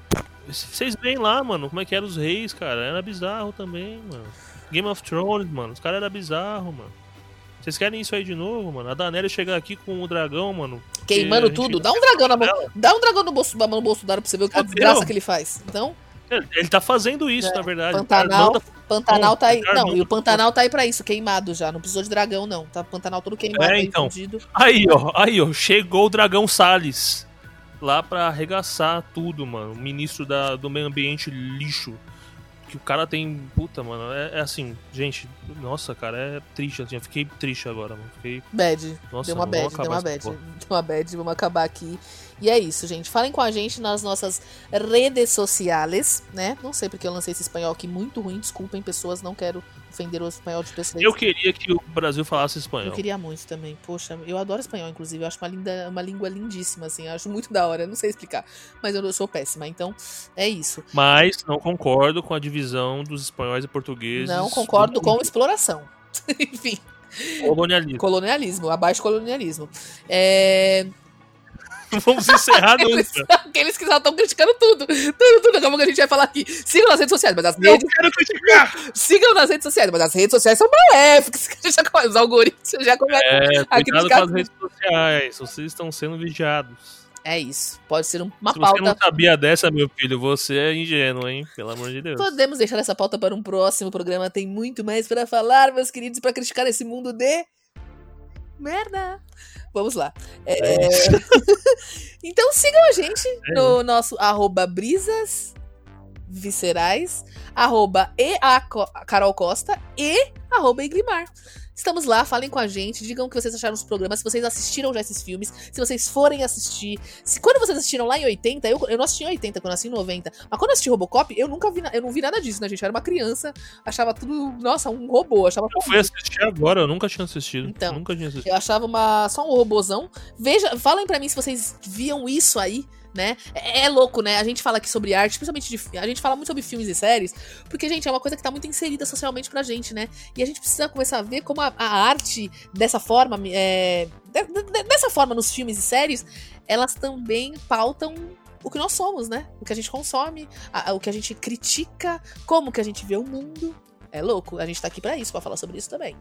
Vocês veem lá, mano, como é que eram os reis, cara. Era bizarro também, mano. Game of Thrones, mano. Os caras eram bizarro, mano. Vocês querem isso aí de novo, mano? A Daenerys chegar aqui com o dragão, mano. Queimando tudo. Dá um dragão na mão. Dá um dragão no, bolso, no Bolsonaro pra você ver o que a desgraça que ele faz. Então. Ele tá fazendo isso, é, na verdade. Pantanal, manda... Pantanal tá aí. Não, e o Pantanal tá aí pra isso, queimado já. Não precisou de dragão, não. Tá Pantanal todo queimado, é, então. Aí, ó, aí, ó. Chegou o dragão Salles. Lá pra arregaçar tudo, mano. O ministro da, do meio ambiente lixo que o cara tem. Puta, mano, é, é, assim, gente, nossa, cara, é triste. Assim, eu fiquei triste agora, mano. Fiquei. Bad. Nossa, deu uma bad, deu uma bad. *laughs* Deu uma bad, vamos acabar aqui. E é isso, gente. Falem com a gente nas nossas redes sociais, né? Não sei porque eu lancei esse espanhol aqui muito ruim, desculpem, pessoas, não quero ofender o espanhol de pessoas. Eu queria que o Brasil falasse espanhol. Eu queria muito também. Poxa, eu adoro espanhol, inclusive. Eu acho uma, linda, uma língua lindíssima, assim. Eu acho muito da hora. Eu não sei explicar. Mas eu, eu sou péssima. Então, é isso. Mas não concordo com a divisão dos espanhóis e portugueses. Não concordo com exploração. *laughs* Enfim. Colonialismo. Colonialismo, abaixo colonialismo. É. *laughs* Vamos encerrar nunca. Aqueles que já estão criticando tudo. Tudo, tudo. Como que a gente vai falar aqui? Sigam nas redes sociais, mas as redes. Eu quero criticar! Sigam nas redes sociais, mas as redes sociais são maléficas. *laughs* Os algoritmos já começam é, a criticar. com as redes sociais. Vocês estão sendo vigiados. É isso. Pode ser uma Se pauta. Se você não sabia dessa, meu filho, você é ingênuo, hein? Pelo amor de Deus. Podemos deixar essa pauta para um próximo programa. Tem muito mais para falar, meus queridos, para criticar esse mundo de. Merda! Vamos lá. É... É *laughs* então sigam a gente é no nosso arroba brisas viscerais, arroba e a Carol Costa e arroba Iglimar. Estamos lá, falem com a gente, digam o que vocês acharam dos programas, se vocês assistiram já esses filmes, se vocês forem assistir. Se quando vocês assistiram lá em 80, eu, eu não assisti em 80, quando eu nasci em 90. Mas quando eu assisti Robocop, eu nunca vi, eu não vi nada disso, né, gente? Eu era uma criança, achava tudo, nossa, um robô, achava Eu fui assistir agora, eu nunca tinha assistido. Então, nunca tinha assistido. Eu achava uma só um robôzão. Veja, falem para mim se vocês viam isso aí né? É, é, louco, né? A gente fala aqui sobre arte, principalmente de, a gente fala muito sobre filmes e séries, porque, gente, é uma coisa que tá muito inserida socialmente pra gente, né? E a gente precisa começar a ver como a, a arte dessa forma, é, de, de, dessa forma nos filmes e séries, elas também pautam o que nós somos, né? O que a gente consome, a, o que a gente critica, como que a gente vê o mundo, é louco. A gente tá aqui para isso, para falar sobre isso também.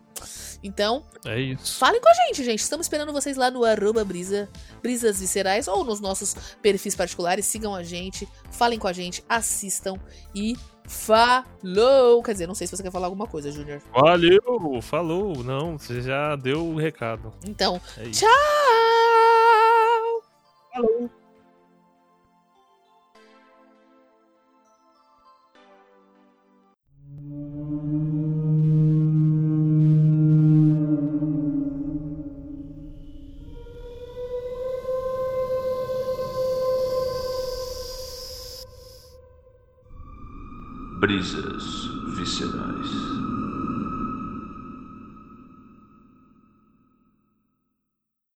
Então, é isso. Falem com a gente, gente. Estamos esperando vocês lá no arroba brisa, brisas viscerais ou nos nossos perfis particulares. Sigam a gente, falem com a gente, assistam e falou. Quer dizer, não sei se você quer falar alguma coisa, Júnior. Valeu, falou. Não, você já deu o recado. Então, é tchau! Falou! Brisas viscerais.